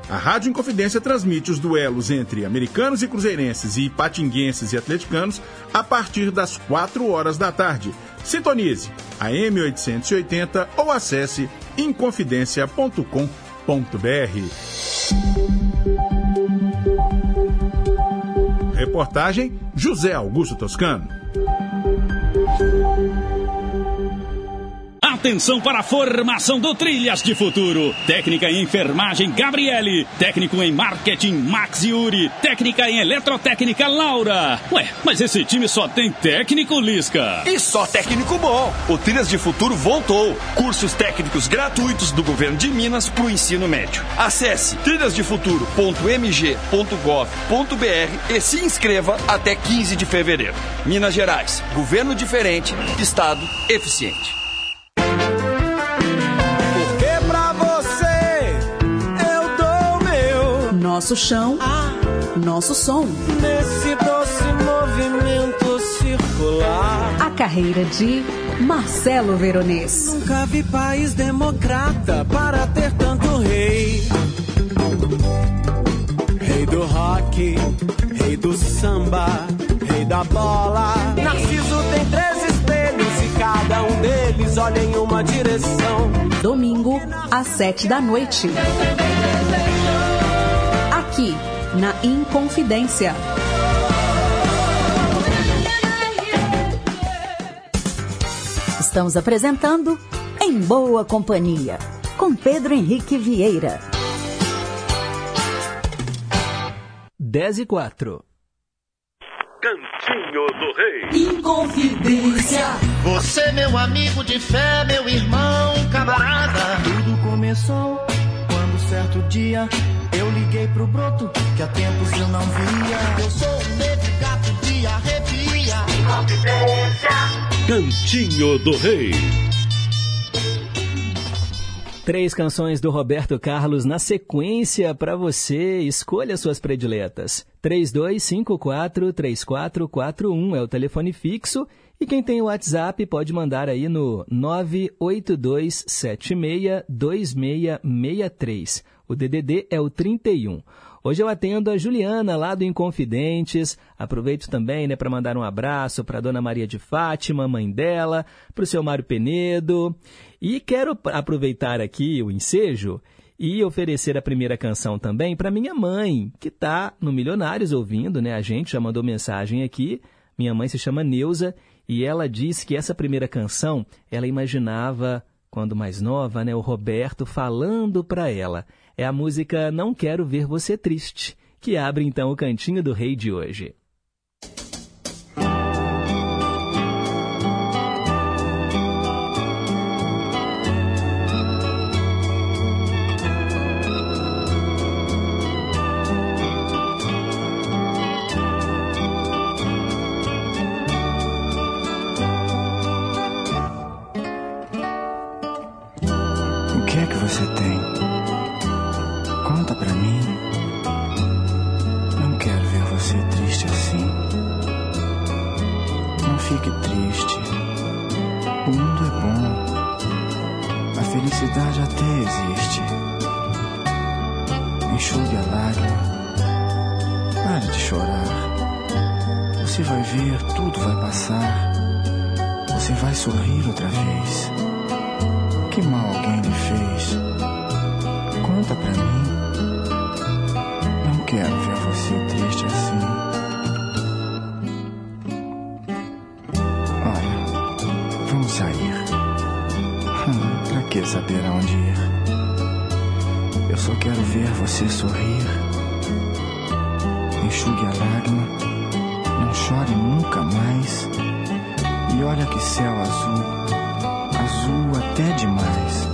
a Rádio Inconfidência transmite os duelos entre americanos e cruzeirenses e patinguenses e atleticanos a partir das 4 horas da tarde. Sintonize a M880 ou acesse inconfidencia.com.br. Reportagem José Augusto Toscano. Atenção para a formação do Trilhas de Futuro. Técnica em enfermagem Gabriele. Técnico em marketing Max Yuri. Técnica em eletrotécnica Laura. Ué, mas esse time só tem técnico Lisca. E só técnico bom. O Trilhas de Futuro voltou. Cursos técnicos gratuitos do governo de Minas para o ensino médio. Acesse trilhasdefuturo.mg.gov.br e se inscreva até 15 de fevereiro. Minas Gerais. Governo diferente. Estado eficiente. Nosso chão, nosso som. Nesse doce movimento circular. A carreira de Marcelo Veronês. Nunca vi país democrata para ter tanto rei. Rei do rock, rei do samba, rei da bola. Narciso tem três espelhos e cada um deles olha em uma direção. Domingo, às sete da noite. Aqui, na Inconfidência. Estamos apresentando Em Boa Companhia, com Pedro Henrique Vieira. 10 e 4. Cantinho do Rei. Inconfidência. Você, meu amigo de fé, meu irmão, camarada. Tudo começou certo dia eu liguei pro broto que há tempos eu não via. Eu sou um negro gato de arrepia. Cantinho do Rei. Três canções do Roberto Carlos na sequência para você. Escolha suas prediletas. 3254-3441 é o telefone fixo. E quem tem o WhatsApp pode mandar aí no 982762663. O DDD é o 31. Hoje eu atendo a Juliana, lá do Inconfidentes. Aproveito também né, para mandar um abraço para a dona Maria de Fátima, mãe dela, para o seu Mário Penedo. E quero aproveitar aqui o ensejo e oferecer a primeira canção também para minha mãe, que está no Milionários ouvindo, né? A gente já mandou mensagem aqui. Minha mãe se chama Neuza e ela disse que essa primeira canção ela imaginava, quando mais nova, né, o Roberto falando para ela. É a música Não Quero Ver Você Triste, que abre então o cantinho do rei de hoje. Felicidade até existe. Enxugue a lágrima. Pare de chorar. Você vai ver, tudo vai passar. Você vai sorrir outra vez. Que mal alguém lhe fez? Conta pra mim. Não quero ver você triste assim. Que saber aonde ir? Eu só quero ver você sorrir. Enxugue a lágrima. Não chore nunca mais. E olha que céu azul azul até demais.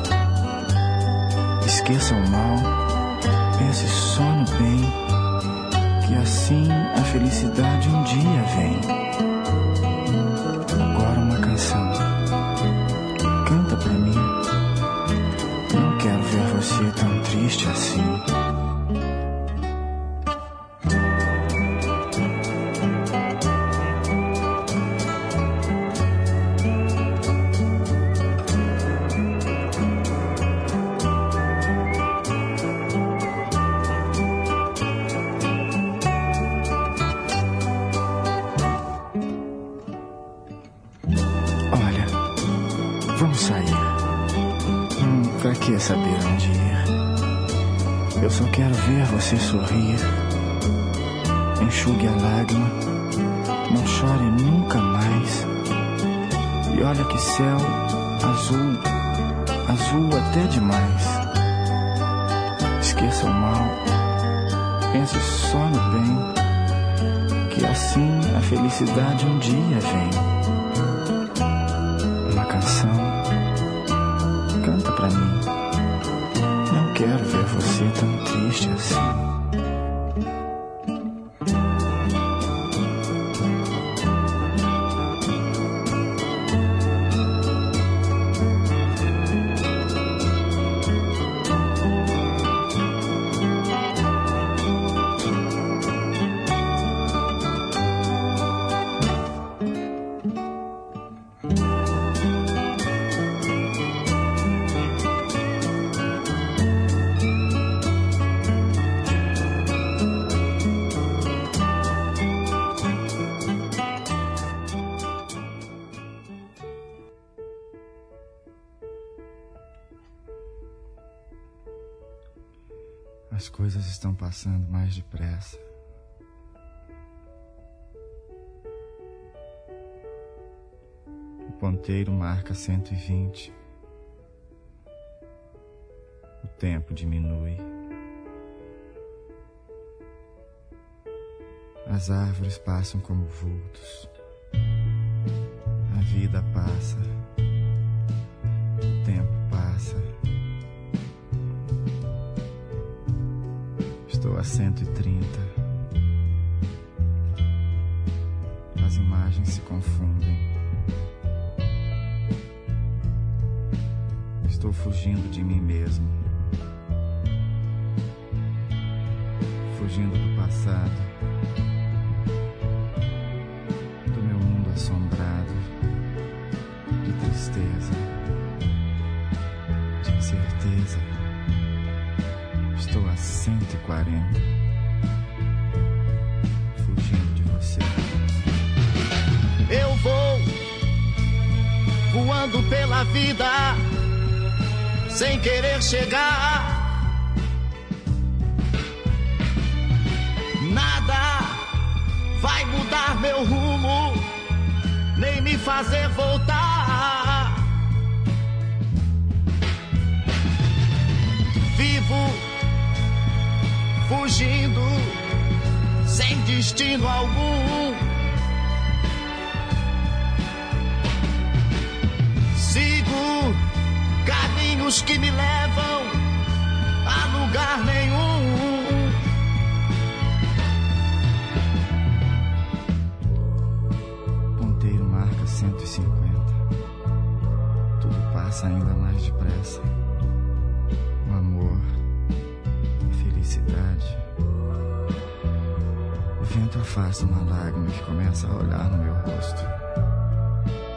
Esqueça o mal, pense só no bem, que assim a felicidade um dia vem. Até demais. Esqueça o mal, pense só no bem, que assim a felicidade um dia vem. Uma canção, canta pra mim. Não quero ver você tão triste assim. Ponteiro marca 120. O tempo diminui. As árvores passam como vultos. A vida passa. O tempo passa. Estou a 130. As imagens se confundem. Estou fugindo de mim mesmo. Fugindo do passado. Do meu mundo assombrado. De tristeza. De incerteza. Estou a 140. Fugindo de você. Eu vou voando pela vida sem querer chegar. Nada vai mudar meu rumo, nem me fazer voltar. Vivo fugindo sem destino algum. Sigo caminhos que me levam a lugar nenhum. Ponteiro marca 150. Tudo passa ainda mais depressa. O amor, a felicidade. O vento afasta uma lágrima que começa a olhar no meu rosto.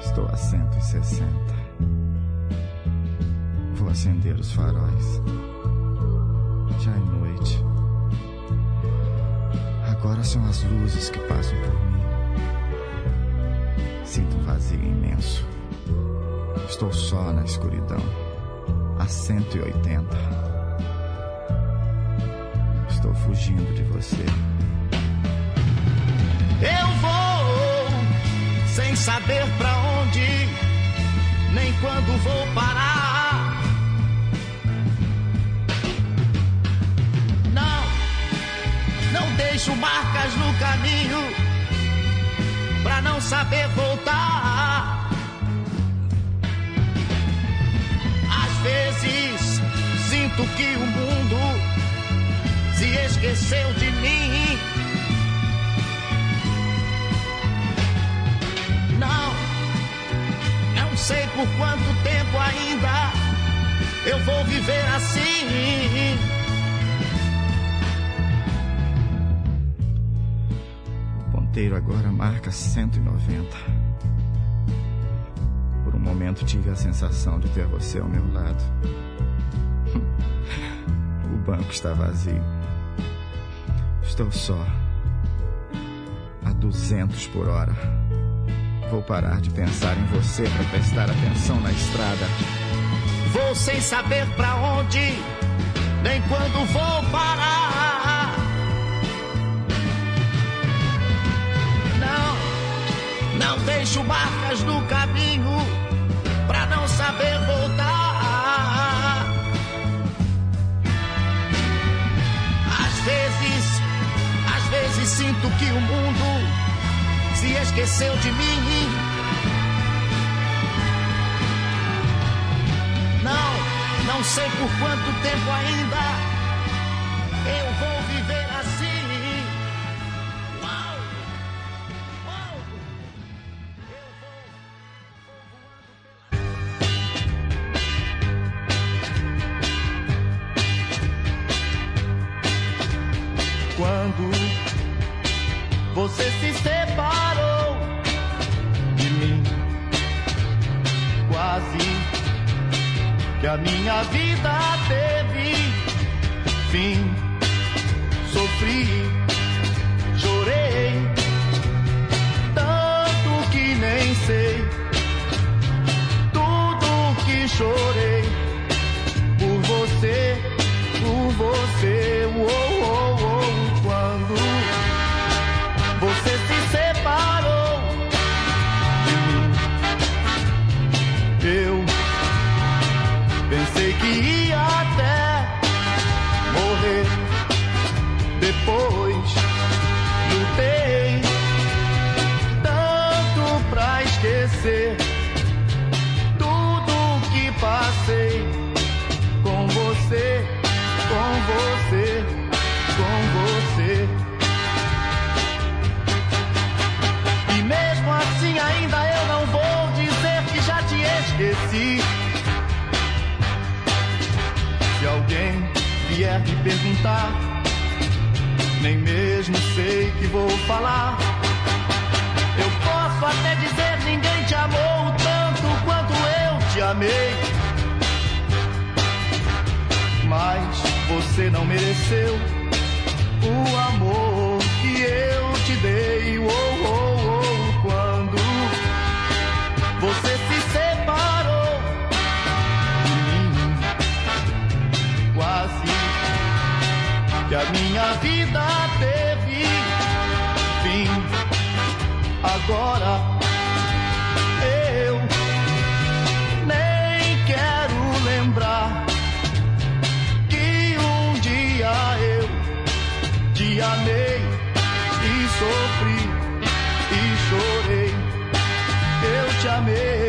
Estou a 160. Acender os faróis. Já é noite. Agora são as luzes que passam por mim. Sinto um vazio imenso. Estou só na escuridão. A 180. Estou fugindo de você. Eu vou sem saber pra onde, nem quando vou parar. Deixo marcas no caminho pra não saber voltar. Às vezes sinto que o mundo se esqueceu de mim. Não, não sei por quanto tempo ainda eu vou viver assim. O ponteiro agora marca 190. Por um momento tive a sensação de ter você ao meu lado. O banco está vazio. Estou só. A 200 por hora. Vou parar de pensar em você para prestar atenção na estrada. Vou sem saber pra onde, nem quando vou parar. Não, deixo marcas no caminho pra não saber voltar. Às vezes, às vezes sinto que o mundo se esqueceu de mim. Não, não sei por quanto tempo ainda Quando você se separou de mim, quase que a minha vida teve fim. Sofri, chorei, tanto que nem sei tudo que chorei nem mesmo sei que vou falar. Eu posso até dizer ninguém te amou tanto quanto eu te amei. Mas você não mereceu o amor que a minha vida teve fim. Agora eu nem quero lembrar que um dia eu te amei e sofri e chorei. Eu te amei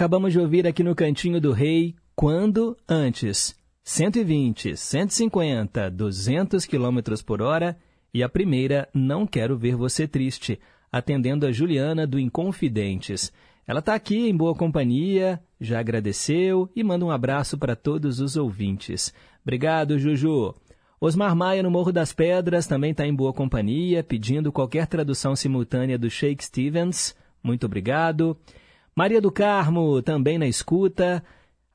Acabamos de ouvir aqui no Cantinho do Rei Quando Antes. 120, 150, 200 km por hora e a primeira Não Quero Ver Você Triste, atendendo a Juliana do Inconfidentes. Ela está aqui em boa companhia, já agradeceu e manda um abraço para todos os ouvintes. Obrigado, Juju. Osmar Maia, no Morro das Pedras, também está em boa companhia, pedindo qualquer tradução simultânea do Shake Stevens. Muito obrigado. Maria do Carmo, também na escuta,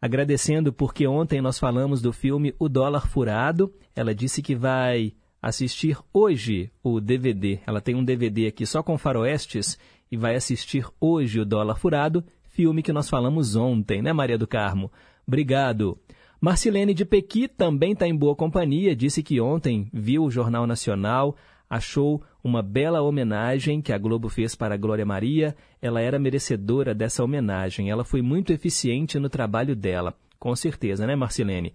agradecendo porque ontem nós falamos do filme O Dólar Furado. Ela disse que vai assistir hoje o DVD. Ela tem um DVD aqui só com faroestes e vai assistir hoje o Dólar Furado, filme que nós falamos ontem, né, Maria do Carmo? Obrigado. Marcilene de Pequi também está em boa companhia, disse que ontem viu o Jornal Nacional, achou uma bela homenagem que a Globo fez para a Glória Maria. Ela era merecedora dessa homenagem, ela foi muito eficiente no trabalho dela, com certeza, né, Marcilene?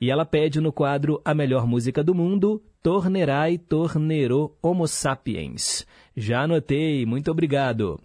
E ela pede no quadro A Melhor Música do Mundo, Tornerai Tornero Homo Sapiens. Já anotei, muito obrigado.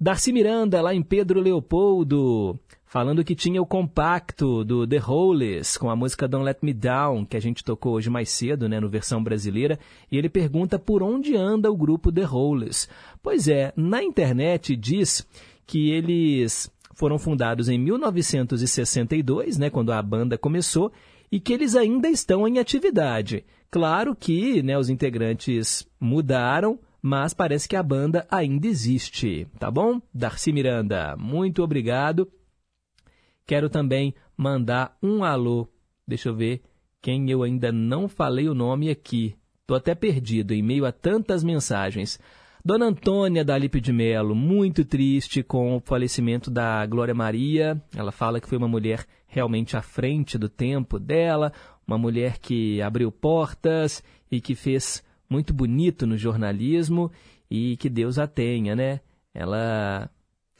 Darcy Miranda, lá em Pedro Leopoldo, falando que tinha o compacto do The Hollies, com a música Don't Let Me Down, que a gente tocou hoje mais cedo, né, no versão brasileira, e ele pergunta por onde anda o grupo The Hollies. Pois é, na internet diz que eles foram fundados em 1962, né, quando a banda começou, e que eles ainda estão em atividade. Claro que né, os integrantes mudaram, mas parece que a banda ainda existe, tá bom? Darcy Miranda, muito obrigado. Quero também mandar um alô, deixa eu ver quem eu ainda não falei o nome aqui. Estou até perdido em meio a tantas mensagens. Dona Antônia da Alipe de Melo, muito triste com o falecimento da Glória Maria. Ela fala que foi uma mulher realmente à frente do tempo dela, uma mulher que abriu portas e que fez muito bonito no jornalismo e que Deus a tenha, né? Ela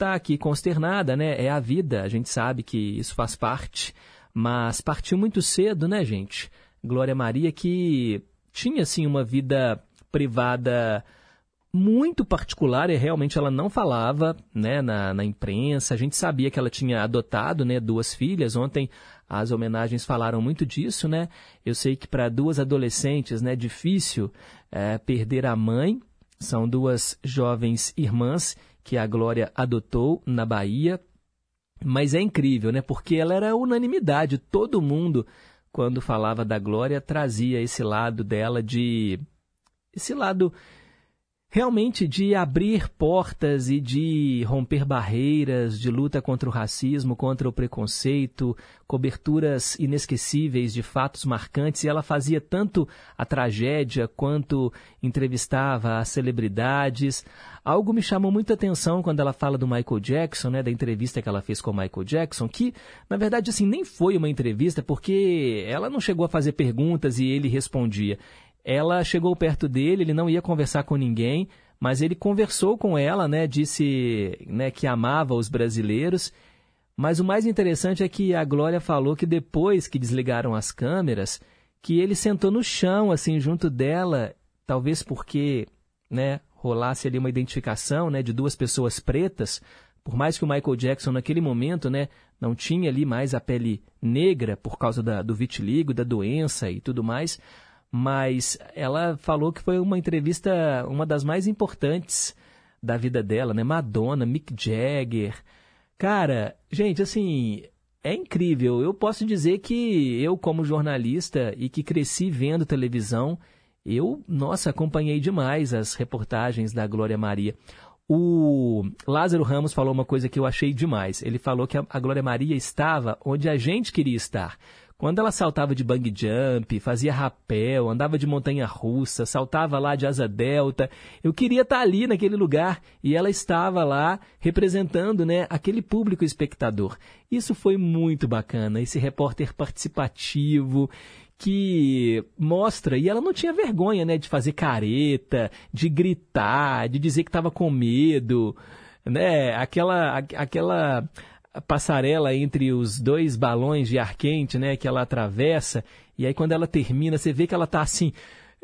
está aqui consternada, né? É a vida, a gente sabe que isso faz parte, mas partiu muito cedo, né, gente? Glória Maria que tinha assim uma vida privada muito particular e realmente ela não falava né, na, na, imprensa. A gente sabia que ela tinha adotado né, duas filhas. Ontem as homenagens falaram muito disso. Né? Eu sei que para duas adolescentes é né, difícil é, perder a mãe. São duas jovens irmãs que a Glória adotou na Bahia. Mas é incrível, né? Porque ela era unanimidade. Todo mundo, quando falava da Glória, trazia esse lado dela de. esse lado realmente de abrir portas e de romper barreiras, de luta contra o racismo, contra o preconceito, coberturas inesquecíveis de fatos marcantes, e ela fazia tanto a tragédia quanto entrevistava as celebridades. Algo me chamou muita atenção quando ela fala do Michael Jackson, né, da entrevista que ela fez com o Michael Jackson, que na verdade assim nem foi uma entrevista porque ela não chegou a fazer perguntas e ele respondia. Ela chegou perto dele, ele não ia conversar com ninguém, mas ele conversou com ela, né, disse né, que amava os brasileiros. Mas o mais interessante é que a Glória falou que depois que desligaram as câmeras, que ele sentou no chão, assim, junto dela, talvez porque, né, rolasse ali uma identificação, né, de duas pessoas pretas, por mais que o Michael Jackson naquele momento, né, não tinha ali mais a pele negra por causa da, do vitiligo, da doença e tudo mais, mas ela falou que foi uma entrevista, uma das mais importantes da vida dela, né? Madonna, Mick Jagger. Cara, gente, assim, é incrível. Eu posso dizer que eu, como jornalista e que cresci vendo televisão, eu, nossa, acompanhei demais as reportagens da Glória Maria. O Lázaro Ramos falou uma coisa que eu achei demais. Ele falou que a Glória Maria estava onde a gente queria estar. Quando ela saltava de bang jump, fazia rapel, andava de montanha russa, saltava lá de asa delta, eu queria estar ali naquele lugar e ela estava lá representando, né, aquele público espectador. Isso foi muito bacana, esse repórter participativo que mostra, e ela não tinha vergonha, né, de fazer careta, de gritar, de dizer que estava com medo, né, aquela aquela passarela entre os dois balões de ar quente, né, que ela atravessa, e aí quando ela termina, você vê que ela tá assim,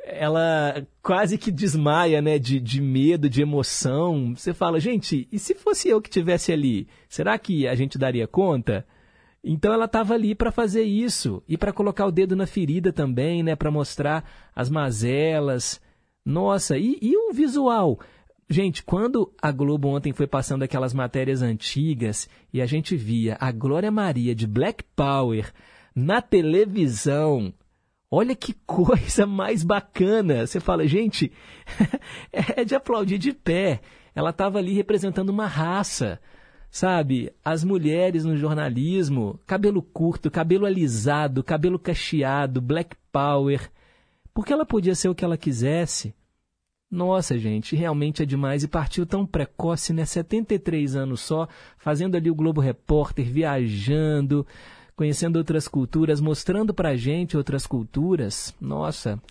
ela quase que desmaia, né, de, de medo, de emoção. Você fala, gente, e se fosse eu que tivesse ali, será que a gente daria conta? Então ela estava ali para fazer isso e para colocar o dedo na ferida também, né, para mostrar as mazelas. Nossa, e, e o visual? Gente, quando a Globo ontem foi passando aquelas matérias antigas e a gente via a Glória Maria de Black Power na televisão, olha que coisa mais bacana. Você fala, gente, é de aplaudir de pé. Ela estava ali representando uma raça, sabe? As mulheres no jornalismo, cabelo curto, cabelo alisado, cabelo cacheado, Black Power. Porque ela podia ser o que ela quisesse. Nossa, gente, realmente é demais e partiu tão precoce, né? 73 anos só, fazendo ali o Globo Repórter, viajando, conhecendo outras culturas, mostrando pra gente outras culturas. Nossa.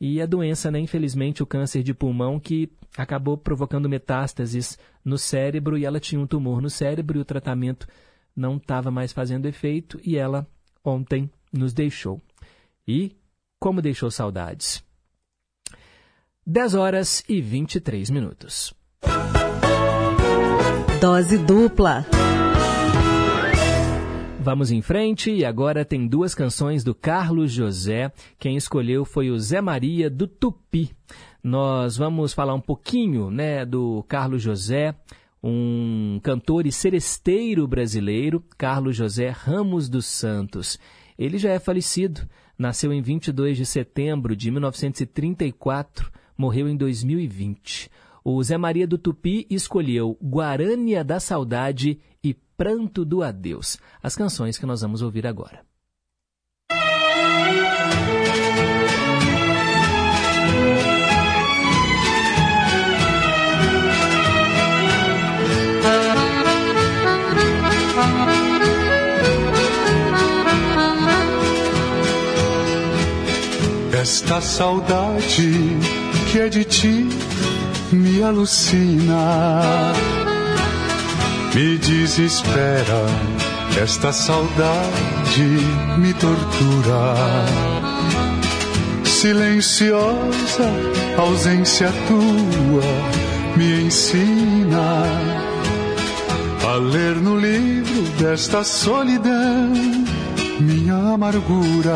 E a doença, né? Infelizmente, o câncer de pulmão que acabou provocando metástases no cérebro e ela tinha um tumor no cérebro e o tratamento não estava mais fazendo efeito e ela ontem nos deixou. E como deixou saudades? 10 horas e 23 minutos. Dose dupla. Vamos em frente e agora tem duas canções do Carlos José. Quem escolheu foi o Zé Maria do Tupi. Nós vamos falar um pouquinho, né, do Carlos José, um cantor e seresteiro brasileiro, Carlos José Ramos dos Santos. Ele já é falecido, nasceu em 22 de setembro de 1934 morreu em 2020. O Zé Maria do Tupi escolheu Guarânia da Saudade e Pranto do Adeus, as canções que nós vamos ouvir agora. Esta saudade que é de ti me alucina, me desespera. Esta saudade me tortura. Silenciosa ausência tua me ensina a ler no livro desta solidão minha amargura.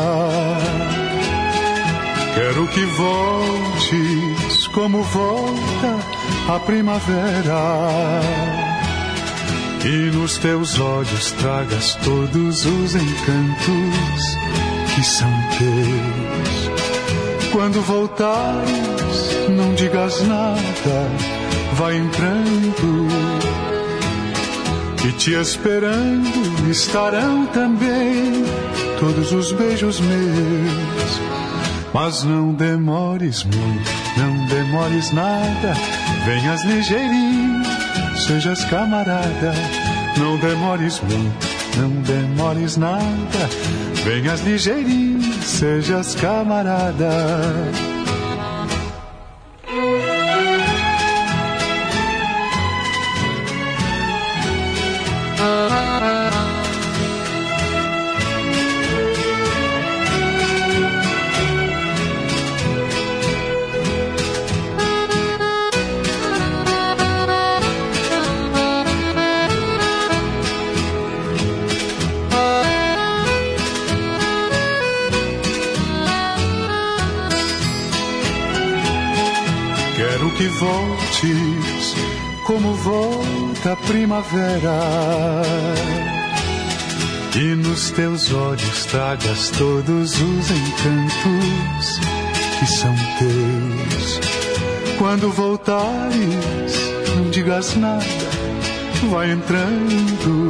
Quero que voltes como volta a primavera. E nos teus olhos tragas todos os encantos que são teus. Quando voltares, não digas nada, vai entrando. E te esperando estarão também todos os beijos meus. Mas não demores muito, não demores nada. Venhas ligeirinho, sejas camarada. Não demores muito, não demores nada. Venhas ligeirinho, sejas camarada. Primavera. E nos teus olhos tragas todos os encantos que são teus. Quando voltares, não digas nada, vai entrando.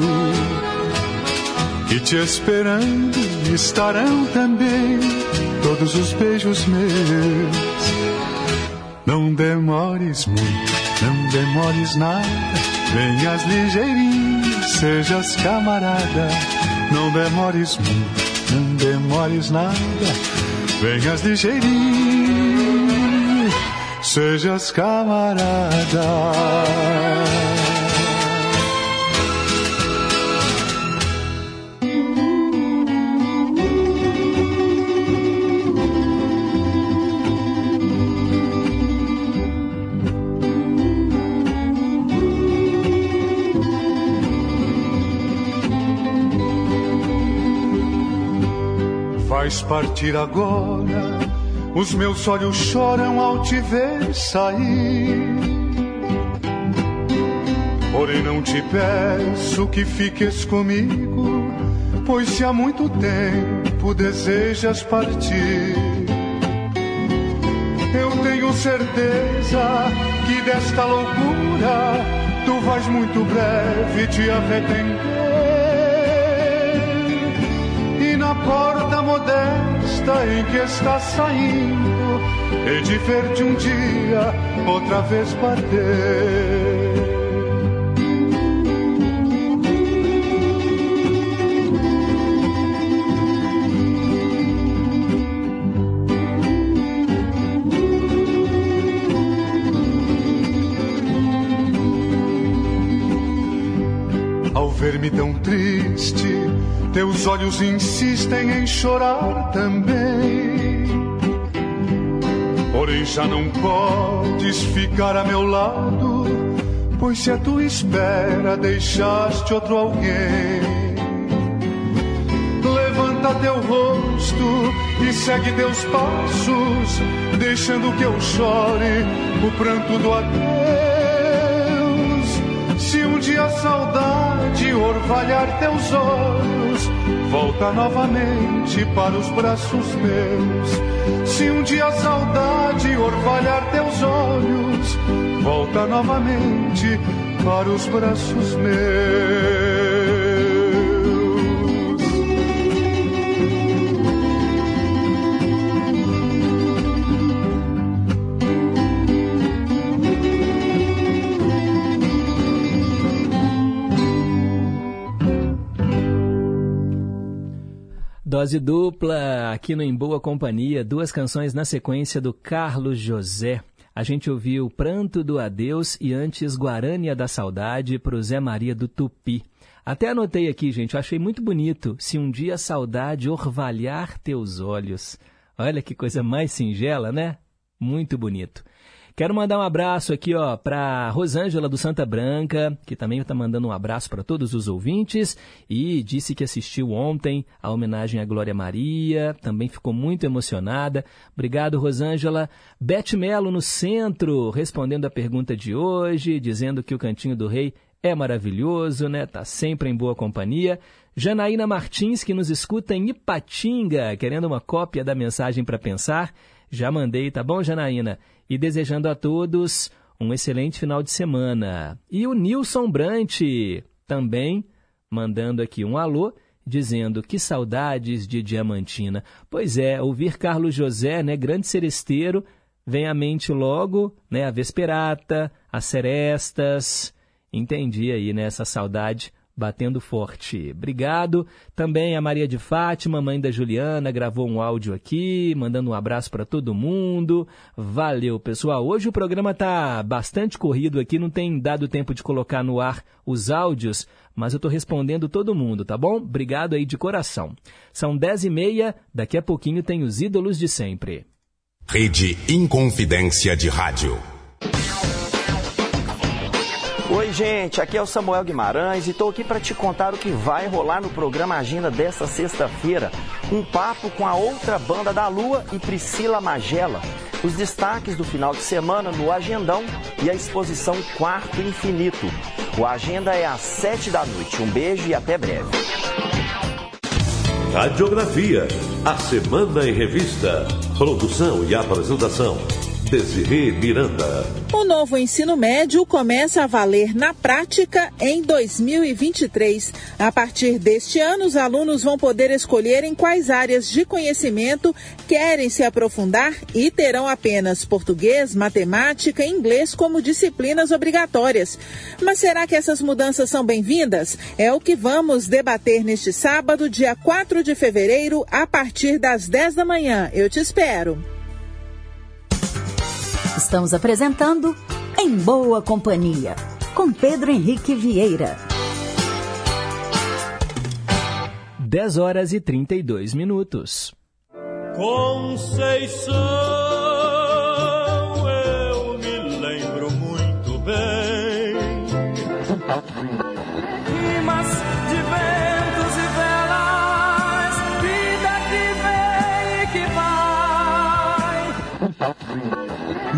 E te esperando estarão também todos os beijos meus. Não demores muito, não demores nada. Venhas ligeirinho, sejas camarada. Não demores muito, não demores nada. Venhas ligeirinho, sejas camarada. Vais partir agora, os meus olhos choram ao te ver sair. Porém não te peço que fiques comigo, pois se há muito tempo desejas partir. Eu tenho certeza que desta loucura tu vais muito breve te arrepender. Porta modesta em que estás saindo, e de ver-te um dia outra vez bater. Ao ver-me tão triste, teus olhos insistem em chorar também. Porém já não podes ficar a meu lado, pois se a tua espera deixaste outro alguém. Levanta teu rosto e segue teus passos, deixando que eu chore o pranto do adeus. Saudade orvalhar teus olhos, volta novamente para os braços meus. Se um dia a saudade orvalhar teus olhos, volta novamente para os braços meus. Dose dupla aqui no Em Boa Companhia, duas canções na sequência do Carlos José. A gente ouviu Pranto do Adeus e antes Guarânia da Saudade para o Zé Maria do Tupi. Até anotei aqui, gente, eu achei muito bonito. Se um dia a saudade orvalhar teus olhos. Olha que coisa mais singela, né? Muito bonito. Quero mandar um abraço aqui, ó, para Rosângela do Santa Branca, que também está mandando um abraço para todos os ouvintes e disse que assistiu ontem a homenagem à Glória Maria, também ficou muito emocionada. Obrigado, Rosângela. Beth Melo no centro, respondendo a pergunta de hoje, dizendo que o Cantinho do Rei é maravilhoso, né? Tá sempre em boa companhia. Janaína Martins, que nos escuta em Ipatinga, querendo uma cópia da mensagem para pensar. Já mandei, tá bom, Janaína? E desejando a todos um excelente final de semana. E o Nilson Brant também mandando aqui um alô, dizendo que saudades de Diamantina. Pois é, ouvir Carlos José, né, grande seresteiro, vem à mente logo, né, a Vesperata, as Serestas. Entendi aí, né, essa saudade batendo forte. Obrigado. Também a Maria de Fátima, mãe da Juliana, gravou um áudio aqui, mandando um abraço para todo mundo. Valeu, pessoal. Hoje o programa está bastante corrido aqui, não tem dado tempo de colocar no ar os áudios, mas eu estou respondendo todo mundo, tá bom? Obrigado aí de coração. São dez e meia, daqui a pouquinho tem os ídolos de sempre. Rede Inconfidência de Rádio. Oi, gente, aqui é o Samuel Guimarães e estou aqui para te contar o que vai rolar no programa Agenda desta sexta-feira. Um papo com a outra banda da Lua e Priscila Magela. Os destaques do final de semana no Agendão e a exposição Quarto Infinito. O Agenda é às sete da noite. Um beijo e até breve. Radiografia, a Semana em Revista. Produção e apresentação, Desirê Miranda. O novo ensino médio começa a valer na prática em 2023. A partir deste ano, os alunos vão poder escolher em quais áreas de conhecimento querem se aprofundar e terão apenas português, matemática e inglês como disciplinas obrigatórias. Mas será que essas mudanças são bem-vindas? É o que vamos debater neste sábado, dia 4 de fevereiro, a partir das 10 da manhã. Eu te espero. Estamos apresentando Em Boa Companhia, com Pedro Henrique Vieira. 10 horas e 32 minutos. Conceição,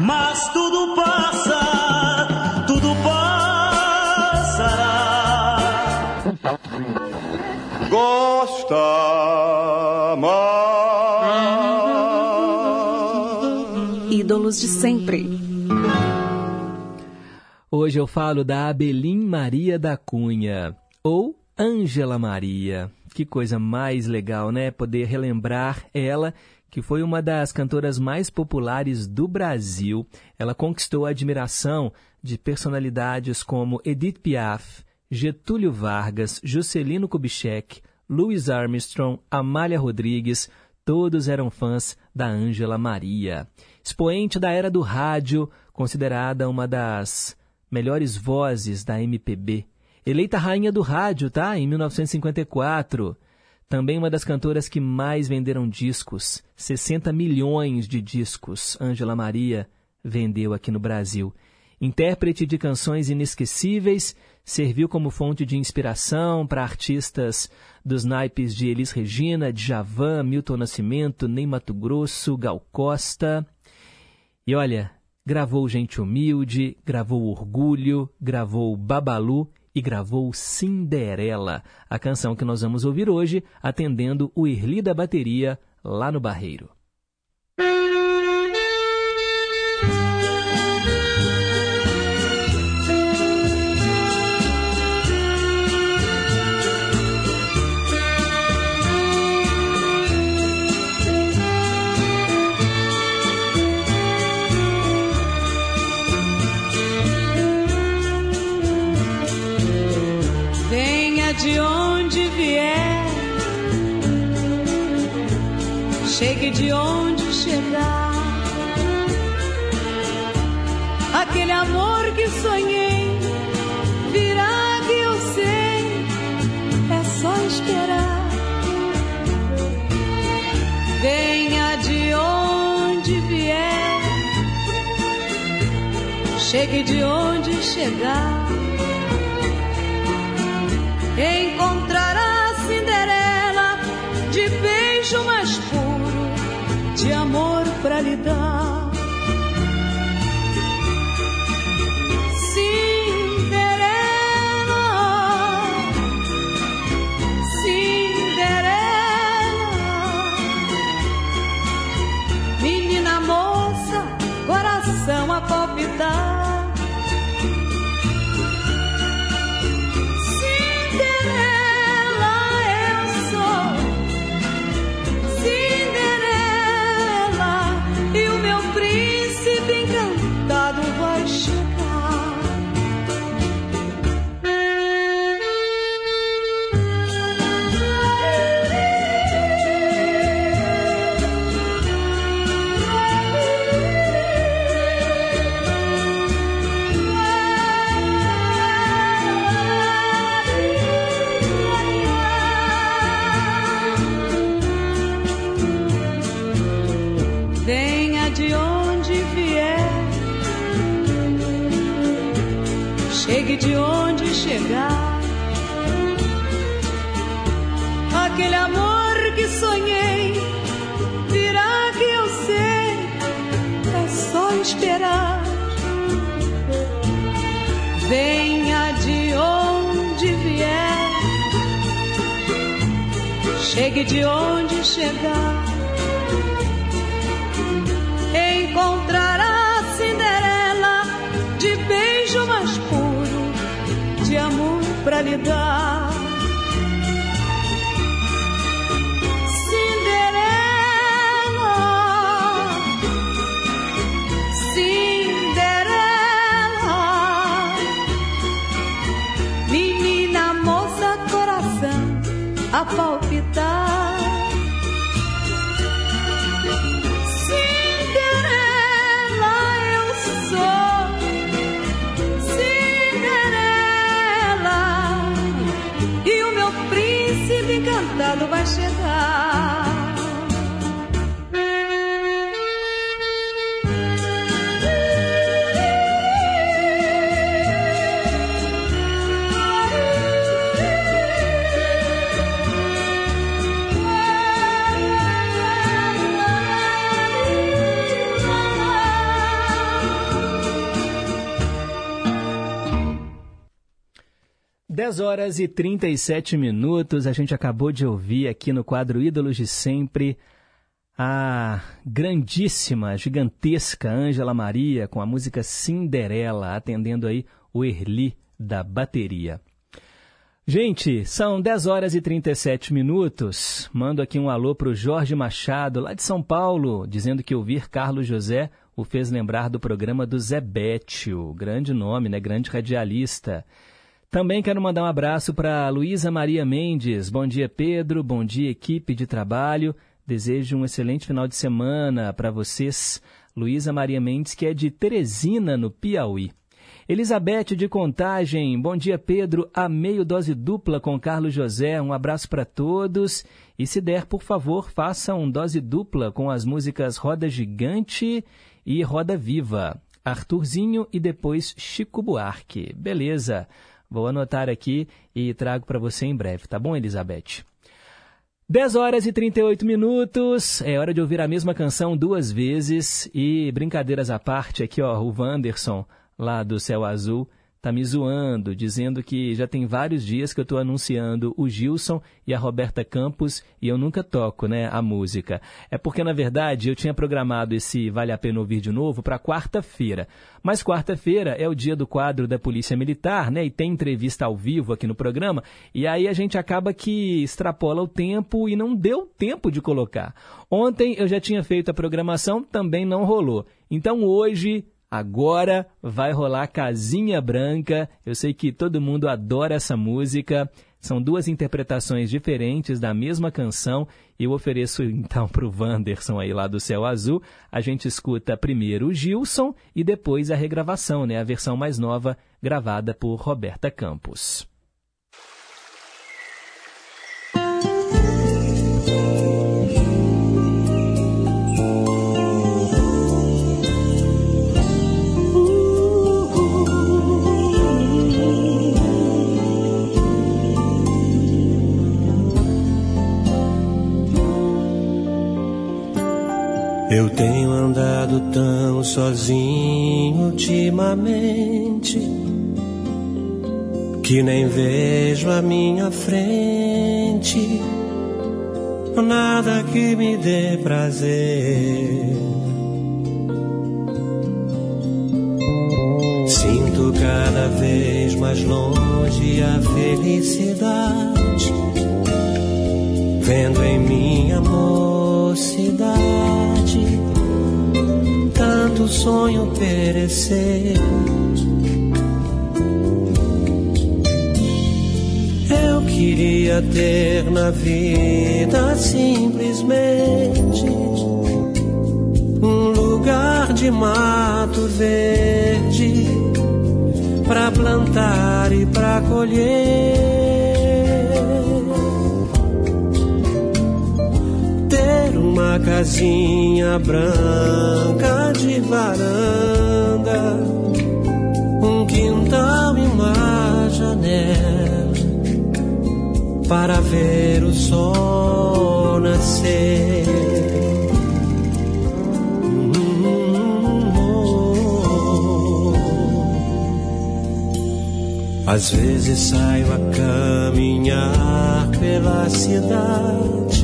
Mas tudo passa, tudo passará. Gosta mais. Ídolos de sempre. Hoje eu falo da Abelim Maria da Cunha, ou Ângela Maria. Que coisa mais legal, né? Poder relembrar ela que foi uma das cantoras mais populares do Brasil. Ela conquistou a admiração de personalidades como Edith Piaf, Getúlio Vargas, Juscelino Kubitschek, Louis Armstrong, Amália Rodrigues, todos eram fãs da Ângela Maria. Expoente da era do rádio, considerada uma das melhores vozes da MPB. Eleita rainha do rádio, tá? Em 1954. Também uma das cantoras que mais venderam discos, 60 milhões de discos. Ângela Maria vendeu aqui no Brasil. Intérprete de canções inesquecíveis, serviu como fonte de inspiração para artistas dos naipes de Elis Regina, Djavan, Milton Nascimento, Ney Mato Grosso, Gal Costa. E olha, gravou Gente Humilde, gravou Orgulho, gravou Babalu e gravou Cinderela, a canção que nós vamos ouvir hoje, atendendo o Irli da Bateria lá no Barreiro. De onde chegar. Aquele amor que sonhei virá que eu sei, é só esperar. Venha de onde vier, chegue de onde chegar encontrará chegue de onde chegar. 10 horas e 37 minutos, a gente acabou de ouvir aqui no quadro Ídolos de Sempre a grandíssima, gigantesca Ângela Maria com a música Cinderela, atendendo aí o Erli da bateria. Gente, são 10 horas e 37 minutos. Mando aqui um alô para o Jorge Machado, lá de São Paulo, dizendo que ouvir Carlos José o fez lembrar do programa do Zé Bétio, grande nome, né? Grande radialista. Também quero mandar um abraço para Luísa Maria Mendes. Bom dia, Pedro. Bom dia, equipe de trabalho. Desejo um excelente final de semana para vocês. Luísa Maria Mendes, que é de Teresina, no Piauí. Elizabeth de Contagem, bom dia Pedro, a meio dose dupla com Carlos José, um abraço para todos. E se der, por favor, faça um dose dupla com as músicas Roda Gigante e Roda Viva. Arthurzinho e depois Chico Buarque. Beleza, vou anotar aqui e trago para você em breve, tá bom, Elizabeth? 10 horas e 38 minutos, é hora de ouvir a mesma canção duas vezes e brincadeiras à parte aqui, ó, o Wanderson lá do Céu Azul, tá me zoando, dizendo que já tem vários dias que eu estou anunciando o Gilson e a Roberta Campos e eu nunca toco, né, a música. É porque, na verdade, eu tinha programado esse Vale a Pena Ouvir de Novo para quarta-feira. Mas quarta-feira é o dia do quadro da Polícia Militar, né, e tem entrevista ao vivo aqui no programa, e aí a gente acaba que extrapola o tempo e não deu tempo de colocar. Ontem eu já tinha feito a programação, também não rolou. Então hoje Agora vai rolar Casinha Branca. Eu sei que todo mundo adora essa música. São duas interpretações diferentes da mesma canção. Eu ofereço então para o Wanderson aí lá do Céu Azul. A gente escuta primeiro o Gilson e depois a regravação, né? A versão mais nova gravada por Roberta Campos. Eu tenho andado tão sozinho ultimamente que nem vejo a minha frente nada que me dê prazer. Sinto cada vez mais longe a felicidade, vendo em minha mocidade tanto sonho perecer. Eu queria ter na vida simplesmente um lugar de mato verde para plantar e para colher. Uma casinha branca de varanda, um quintal e uma janela para ver o sol nascer. Às vezes saio a caminhar pela cidade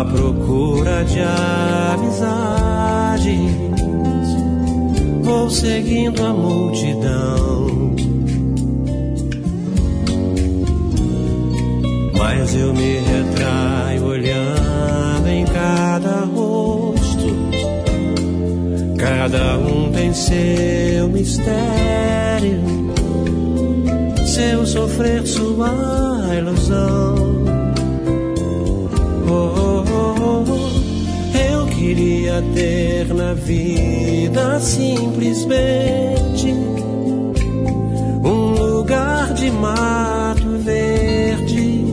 à procura de amizades. Vou seguindo a multidão, mas eu me retraio olhando em cada rosto. Cada um tem seu mistério, seu sofrer, sua ilusão. Oh, oh, queria ter na vida simplesmente um lugar de mato verde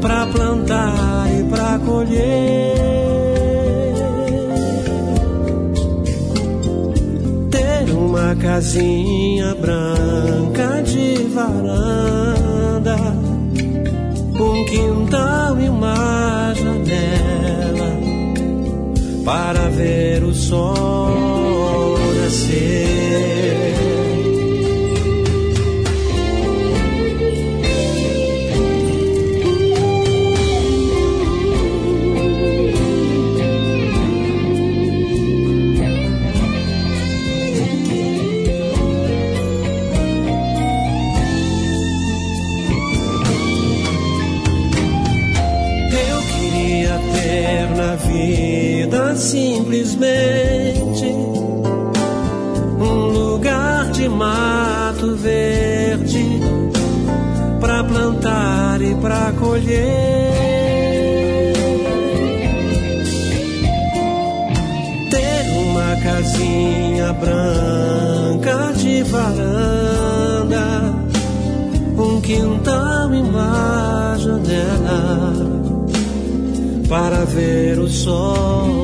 para plantar e para colher. Ter uma casinha branca de varanda um quintal e uma janela para ver o sol nascer. Simplesmente um lugar de mato verde para plantar e para colher. Ter uma casinha branca de varanda, um quintal embaixo dela para ver o sol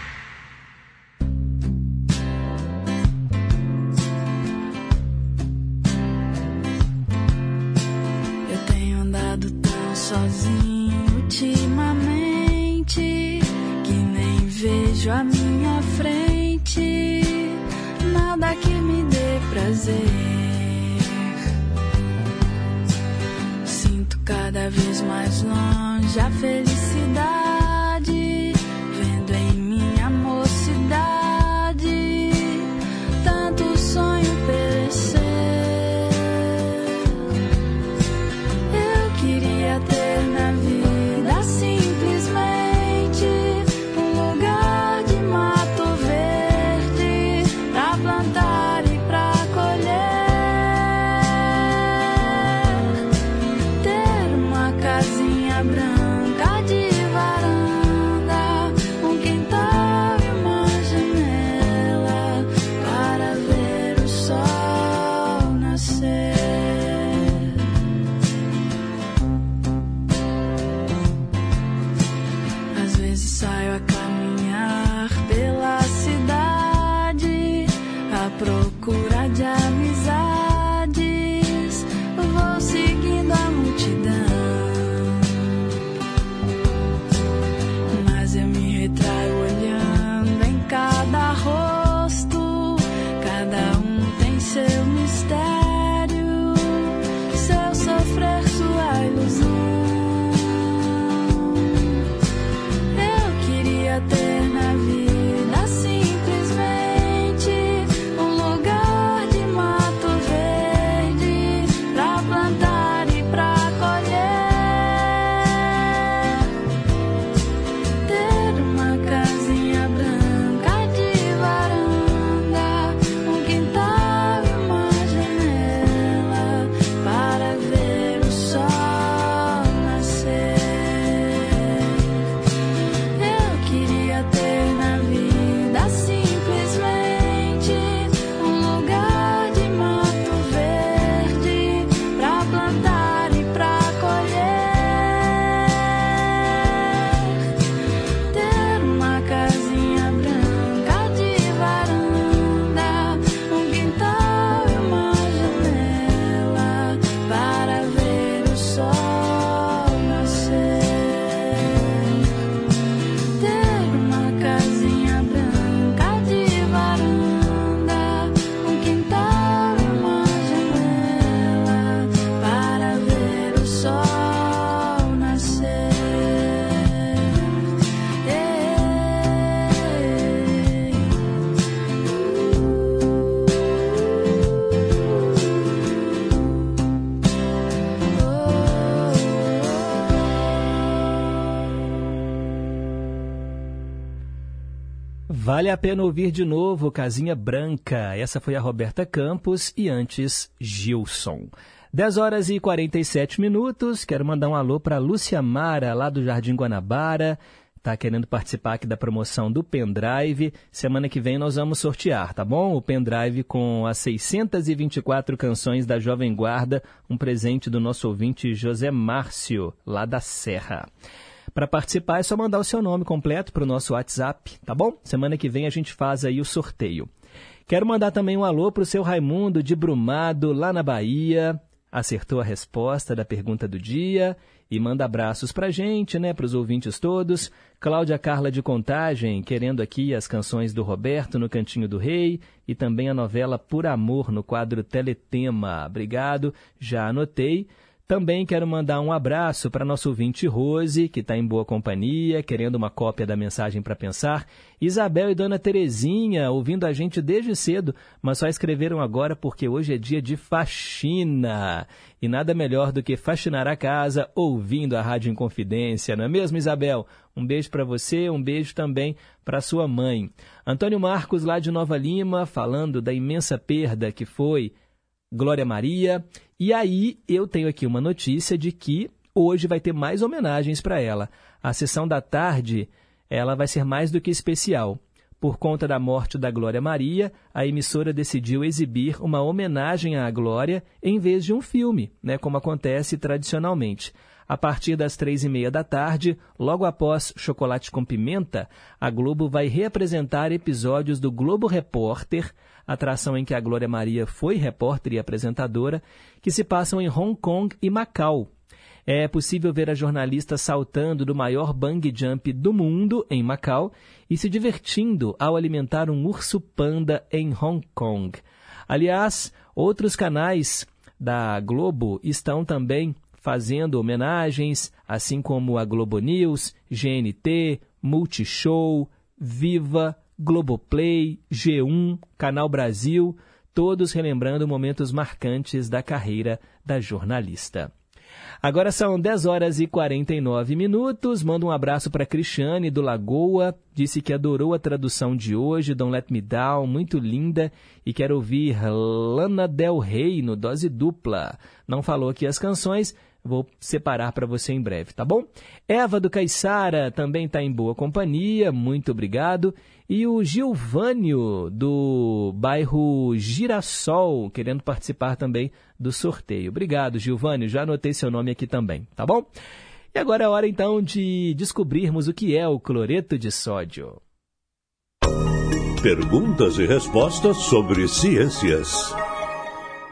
Vale a pena ouvir de novo Casinha Branca. Essa foi a Roberta Campos e antes Gilson. 10 horas e 47 minutos. Quero mandar um alô para Lúcia Mara, lá do Jardim Guanabara. Tá querendo participar aqui da promoção do pendrive. Semana que vem nós vamos sortear, tá bom? O pendrive com as 624 canções da Jovem Guarda, um presente do nosso ouvinte José Márcio, lá da Serra. Para participar é só mandar o seu nome completo para o nosso WhatsApp, tá bom? Semana que vem a gente faz aí o sorteio. Quero mandar também um alô para o seu Raimundo de Brumado, lá na Bahia. Acertou a resposta da pergunta do dia e manda abraços pra gente, né, pros ouvintes todos. Cláudia Carla de Contagem, querendo aqui as canções do Roberto no Cantinho do Rei e também a novela Por Amor no quadro Teletema. Obrigado, já anotei. Também quero mandar um abraço para nosso ouvinte Rose, que está em boa companhia, querendo uma cópia da mensagem para pensar. Isabel e Dona Terezinha, ouvindo a gente desde cedo, mas só escreveram agora porque hoje é dia de faxina. E nada melhor do que faxinar a casa ouvindo a Rádio Inconfidência, não é mesmo, Isabel? Um beijo para você, um beijo também para sua mãe. Antônio Marcos, lá de Nova Lima, falando da imensa perda que foi Glória Maria. E aí eu tenho aqui uma notícia de que hoje vai ter mais homenagens para ela. A sessão da tarde, ela vai ser mais do que especial. Por conta da morte da Glória Maria, a emissora decidiu exibir uma homenagem à Glória em vez de um filme, né, como acontece tradicionalmente. A partir das três e meia da tarde, logo após Chocolate com Pimenta, a Globo vai reapresentar episódios do Globo Repórter, atração em que a Glória Maria foi repórter e apresentadora, que se passam em Hong Kong e Macau. É possível ver a jornalista saltando do maior bang jump do mundo, em Macau, e se divertindo ao alimentar um urso panda em Hong Kong. Aliás, outros canais da Globo estão também fazendo homenagens, assim como a Globo News, GNT, Multishow, Viva, Globoplay, G1, Canal Brasil, todos relembrando momentos marcantes da carreira da jornalista. Agora são 10 horas e 49 minutos. Manda um abraço para Cristiane do Lagoa. Disse que adorou a tradução de hoje, Don't Let Me Down, muito linda. E quer ouvir Lana Del Rey no Dose Dupla. Não falou aqui as canções, Vou separar para você em breve, tá bom? Eva do Caiçara também está em boa companhia, muito obrigado. E o Gilvânio do bairro Girassol, querendo participar também do sorteio. Obrigado, Gilvânio, já anotei seu nome aqui também, tá bom? E agora é hora então de descobrirmos o que é o cloreto de sódio. Perguntas e respostas sobre ciências.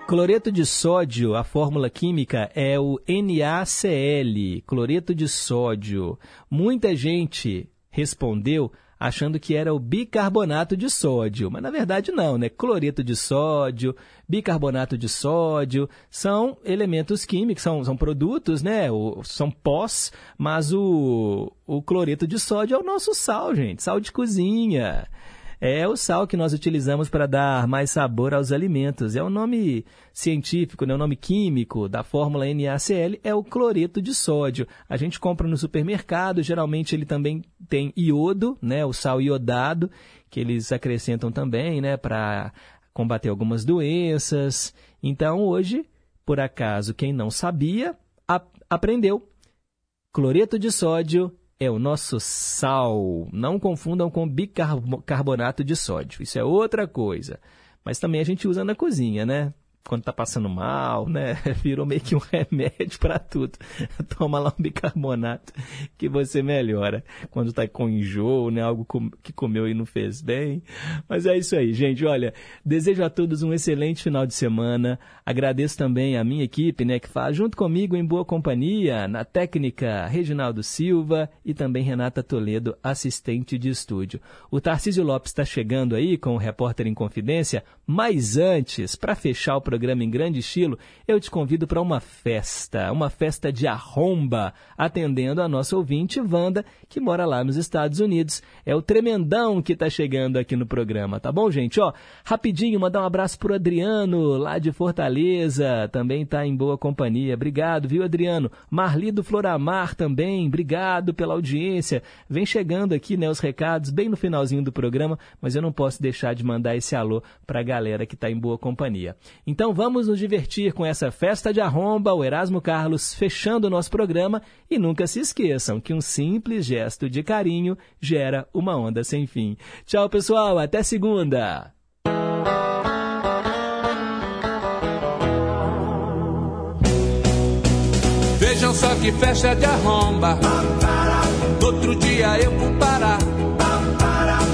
Cloreto de sódio, a fórmula química é o NaCl, cloreto de sódio. Muita gente respondeu achando que era o bicarbonato de sódio, mas na verdade não, né? Cloreto de sódio, bicarbonato de sódio, são elementos químicos, são, são produtos, né? O, são pós, mas o, o cloreto de sódio é o nosso sal, gente, sal de cozinha é o sal que nós utilizamos para dar mais sabor aos alimentos. É o nome científico, né, o nome químico da fórmula NaCl é o cloreto de sódio. A gente compra no supermercado, geralmente ele também tem iodo, né, o sal iodado, que eles acrescentam também né, para combater algumas doenças. Então, hoje, por acaso, quem não sabia, aprendeu. Cloreto de sódio é o nosso sal. Não confundam com bicarbonato de sódio. Isso é outra coisa. Mas também a gente usa na cozinha, né? Quando tá passando mal, né? Virou meio que um remédio para tudo. Toma lá um bicarbonato que você melhora. Quando tá com enjoo, né? Algo que comeu e não fez bem. Mas é isso aí, gente. Olha, desejo a todos um excelente final de semana. Agradeço também a minha equipe, né? Que faz junto comigo em boa companhia, na técnica Reginaldo Silva e também Renata Toledo, assistente de estúdio. O Tarcísio Lopes está chegando aí com o Repórter em Confidência, mas antes, para fechar o programa, programa em grande estilo, eu te convido para uma festa, uma festa de arromba, atendendo a nossa ouvinte Wanda, que mora lá nos Estados Unidos. É o tremendão que está chegando aqui no programa, tá bom, gente? Ó, rapidinho, mandar um abraço pro Adriano, lá de Fortaleza, também está em boa companhia. Obrigado, viu, Adriano? Marli do Floramar também, obrigado pela audiência. Vem chegando aqui, né, os recados bem no finalzinho do programa, mas eu não posso deixar de mandar esse alô para a galera que está em boa companhia. Então, então vamos nos divertir com essa festa de arromba, o Erasmo Carlos fechando o nosso programa e nunca se esqueçam que um simples gesto de carinho gera uma onda sem fim. Tchau, pessoal, até segunda! Vejam só que festa de arromba. Outro dia eu vou parar.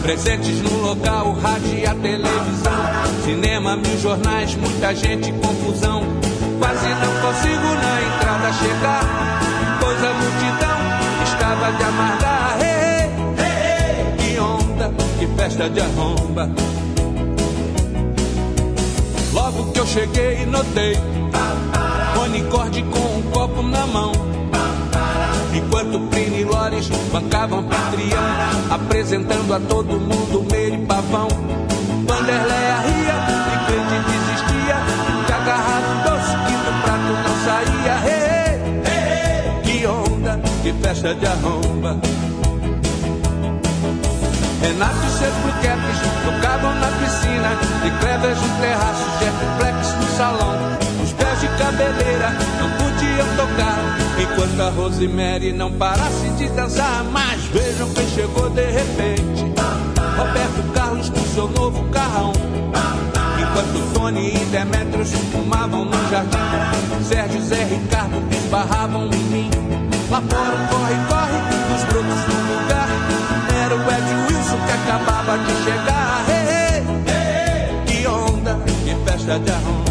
Presentes no local, rádio e a televisão. Cinema, mil jornais, muita gente, confusão. Quase não consigo na entrada chegar, pois a multidão estava de amargar. Hey, hey, hey, que onda, que festa de arromba. Logo que eu cheguei, notei Monicorde com um copo na mão. Enquanto Plínio Lores bancavam anfitrião, apresentando a todo mundo meio e pavão. Vanderleia ria e crente desistia, que agarrado doce que do prato não saía. Hey, hey, que onda, que festa de arromba. Renato e seus bluecaps tocavam na piscina, de Cleves no terraço, jetplex no salão. Cabeleira não podiam tocar, enquanto a Rosemary não parasse de dançar. Mas vejam quem chegou de repente: Roberto Carlos com seu novo carrão. Enquanto Tony e Demetrios fumavam no jardim, Sérgio Zé Ricardo esbarravam em mim. Lá fora corre-corre dos brotos do lugar. Era o Ed Wilson que acabava de chegar. Hey, hey, hey, que onda, que festa de arromba.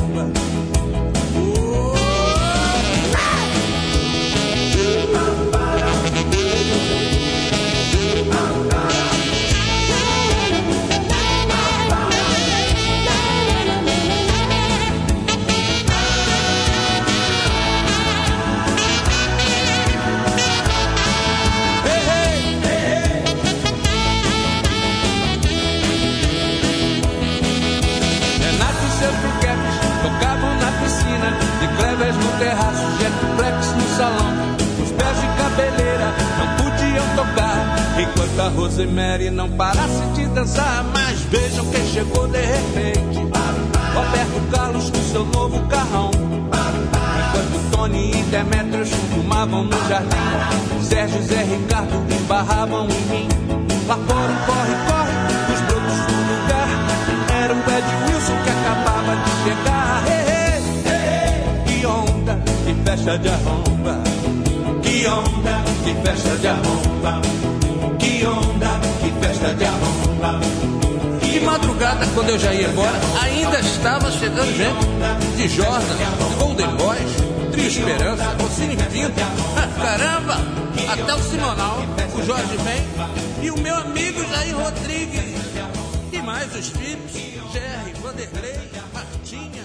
Tocar, enquanto a Rosemary não parasse de dançar. Mas vejam quem chegou de repente: Roberto Carlos com seu novo carrão. Enquanto Tony e Demetrios fumavam no jardim, Sérgio e Zé Ricardo esbarravam em mim. Lá fora um corre-corre dos brotos do lugar. Era o Ed Wilson que acabava de chegar. Hey, hey, hey, que onda, que festa de arromba. Que onda, que festa de arromba. Que onda, que festa de arromba. De madrugada, quando eu já ia embora, ainda estava chegando gente de Jordan, de Golden Boys, Trio Esperança, Cine Pinto. Caramba! Até o Simonal, o Jorge Ben e o meu amigo Jair Rodrigues. E mais os filhos, Jerry, Vanderlei, Martinha,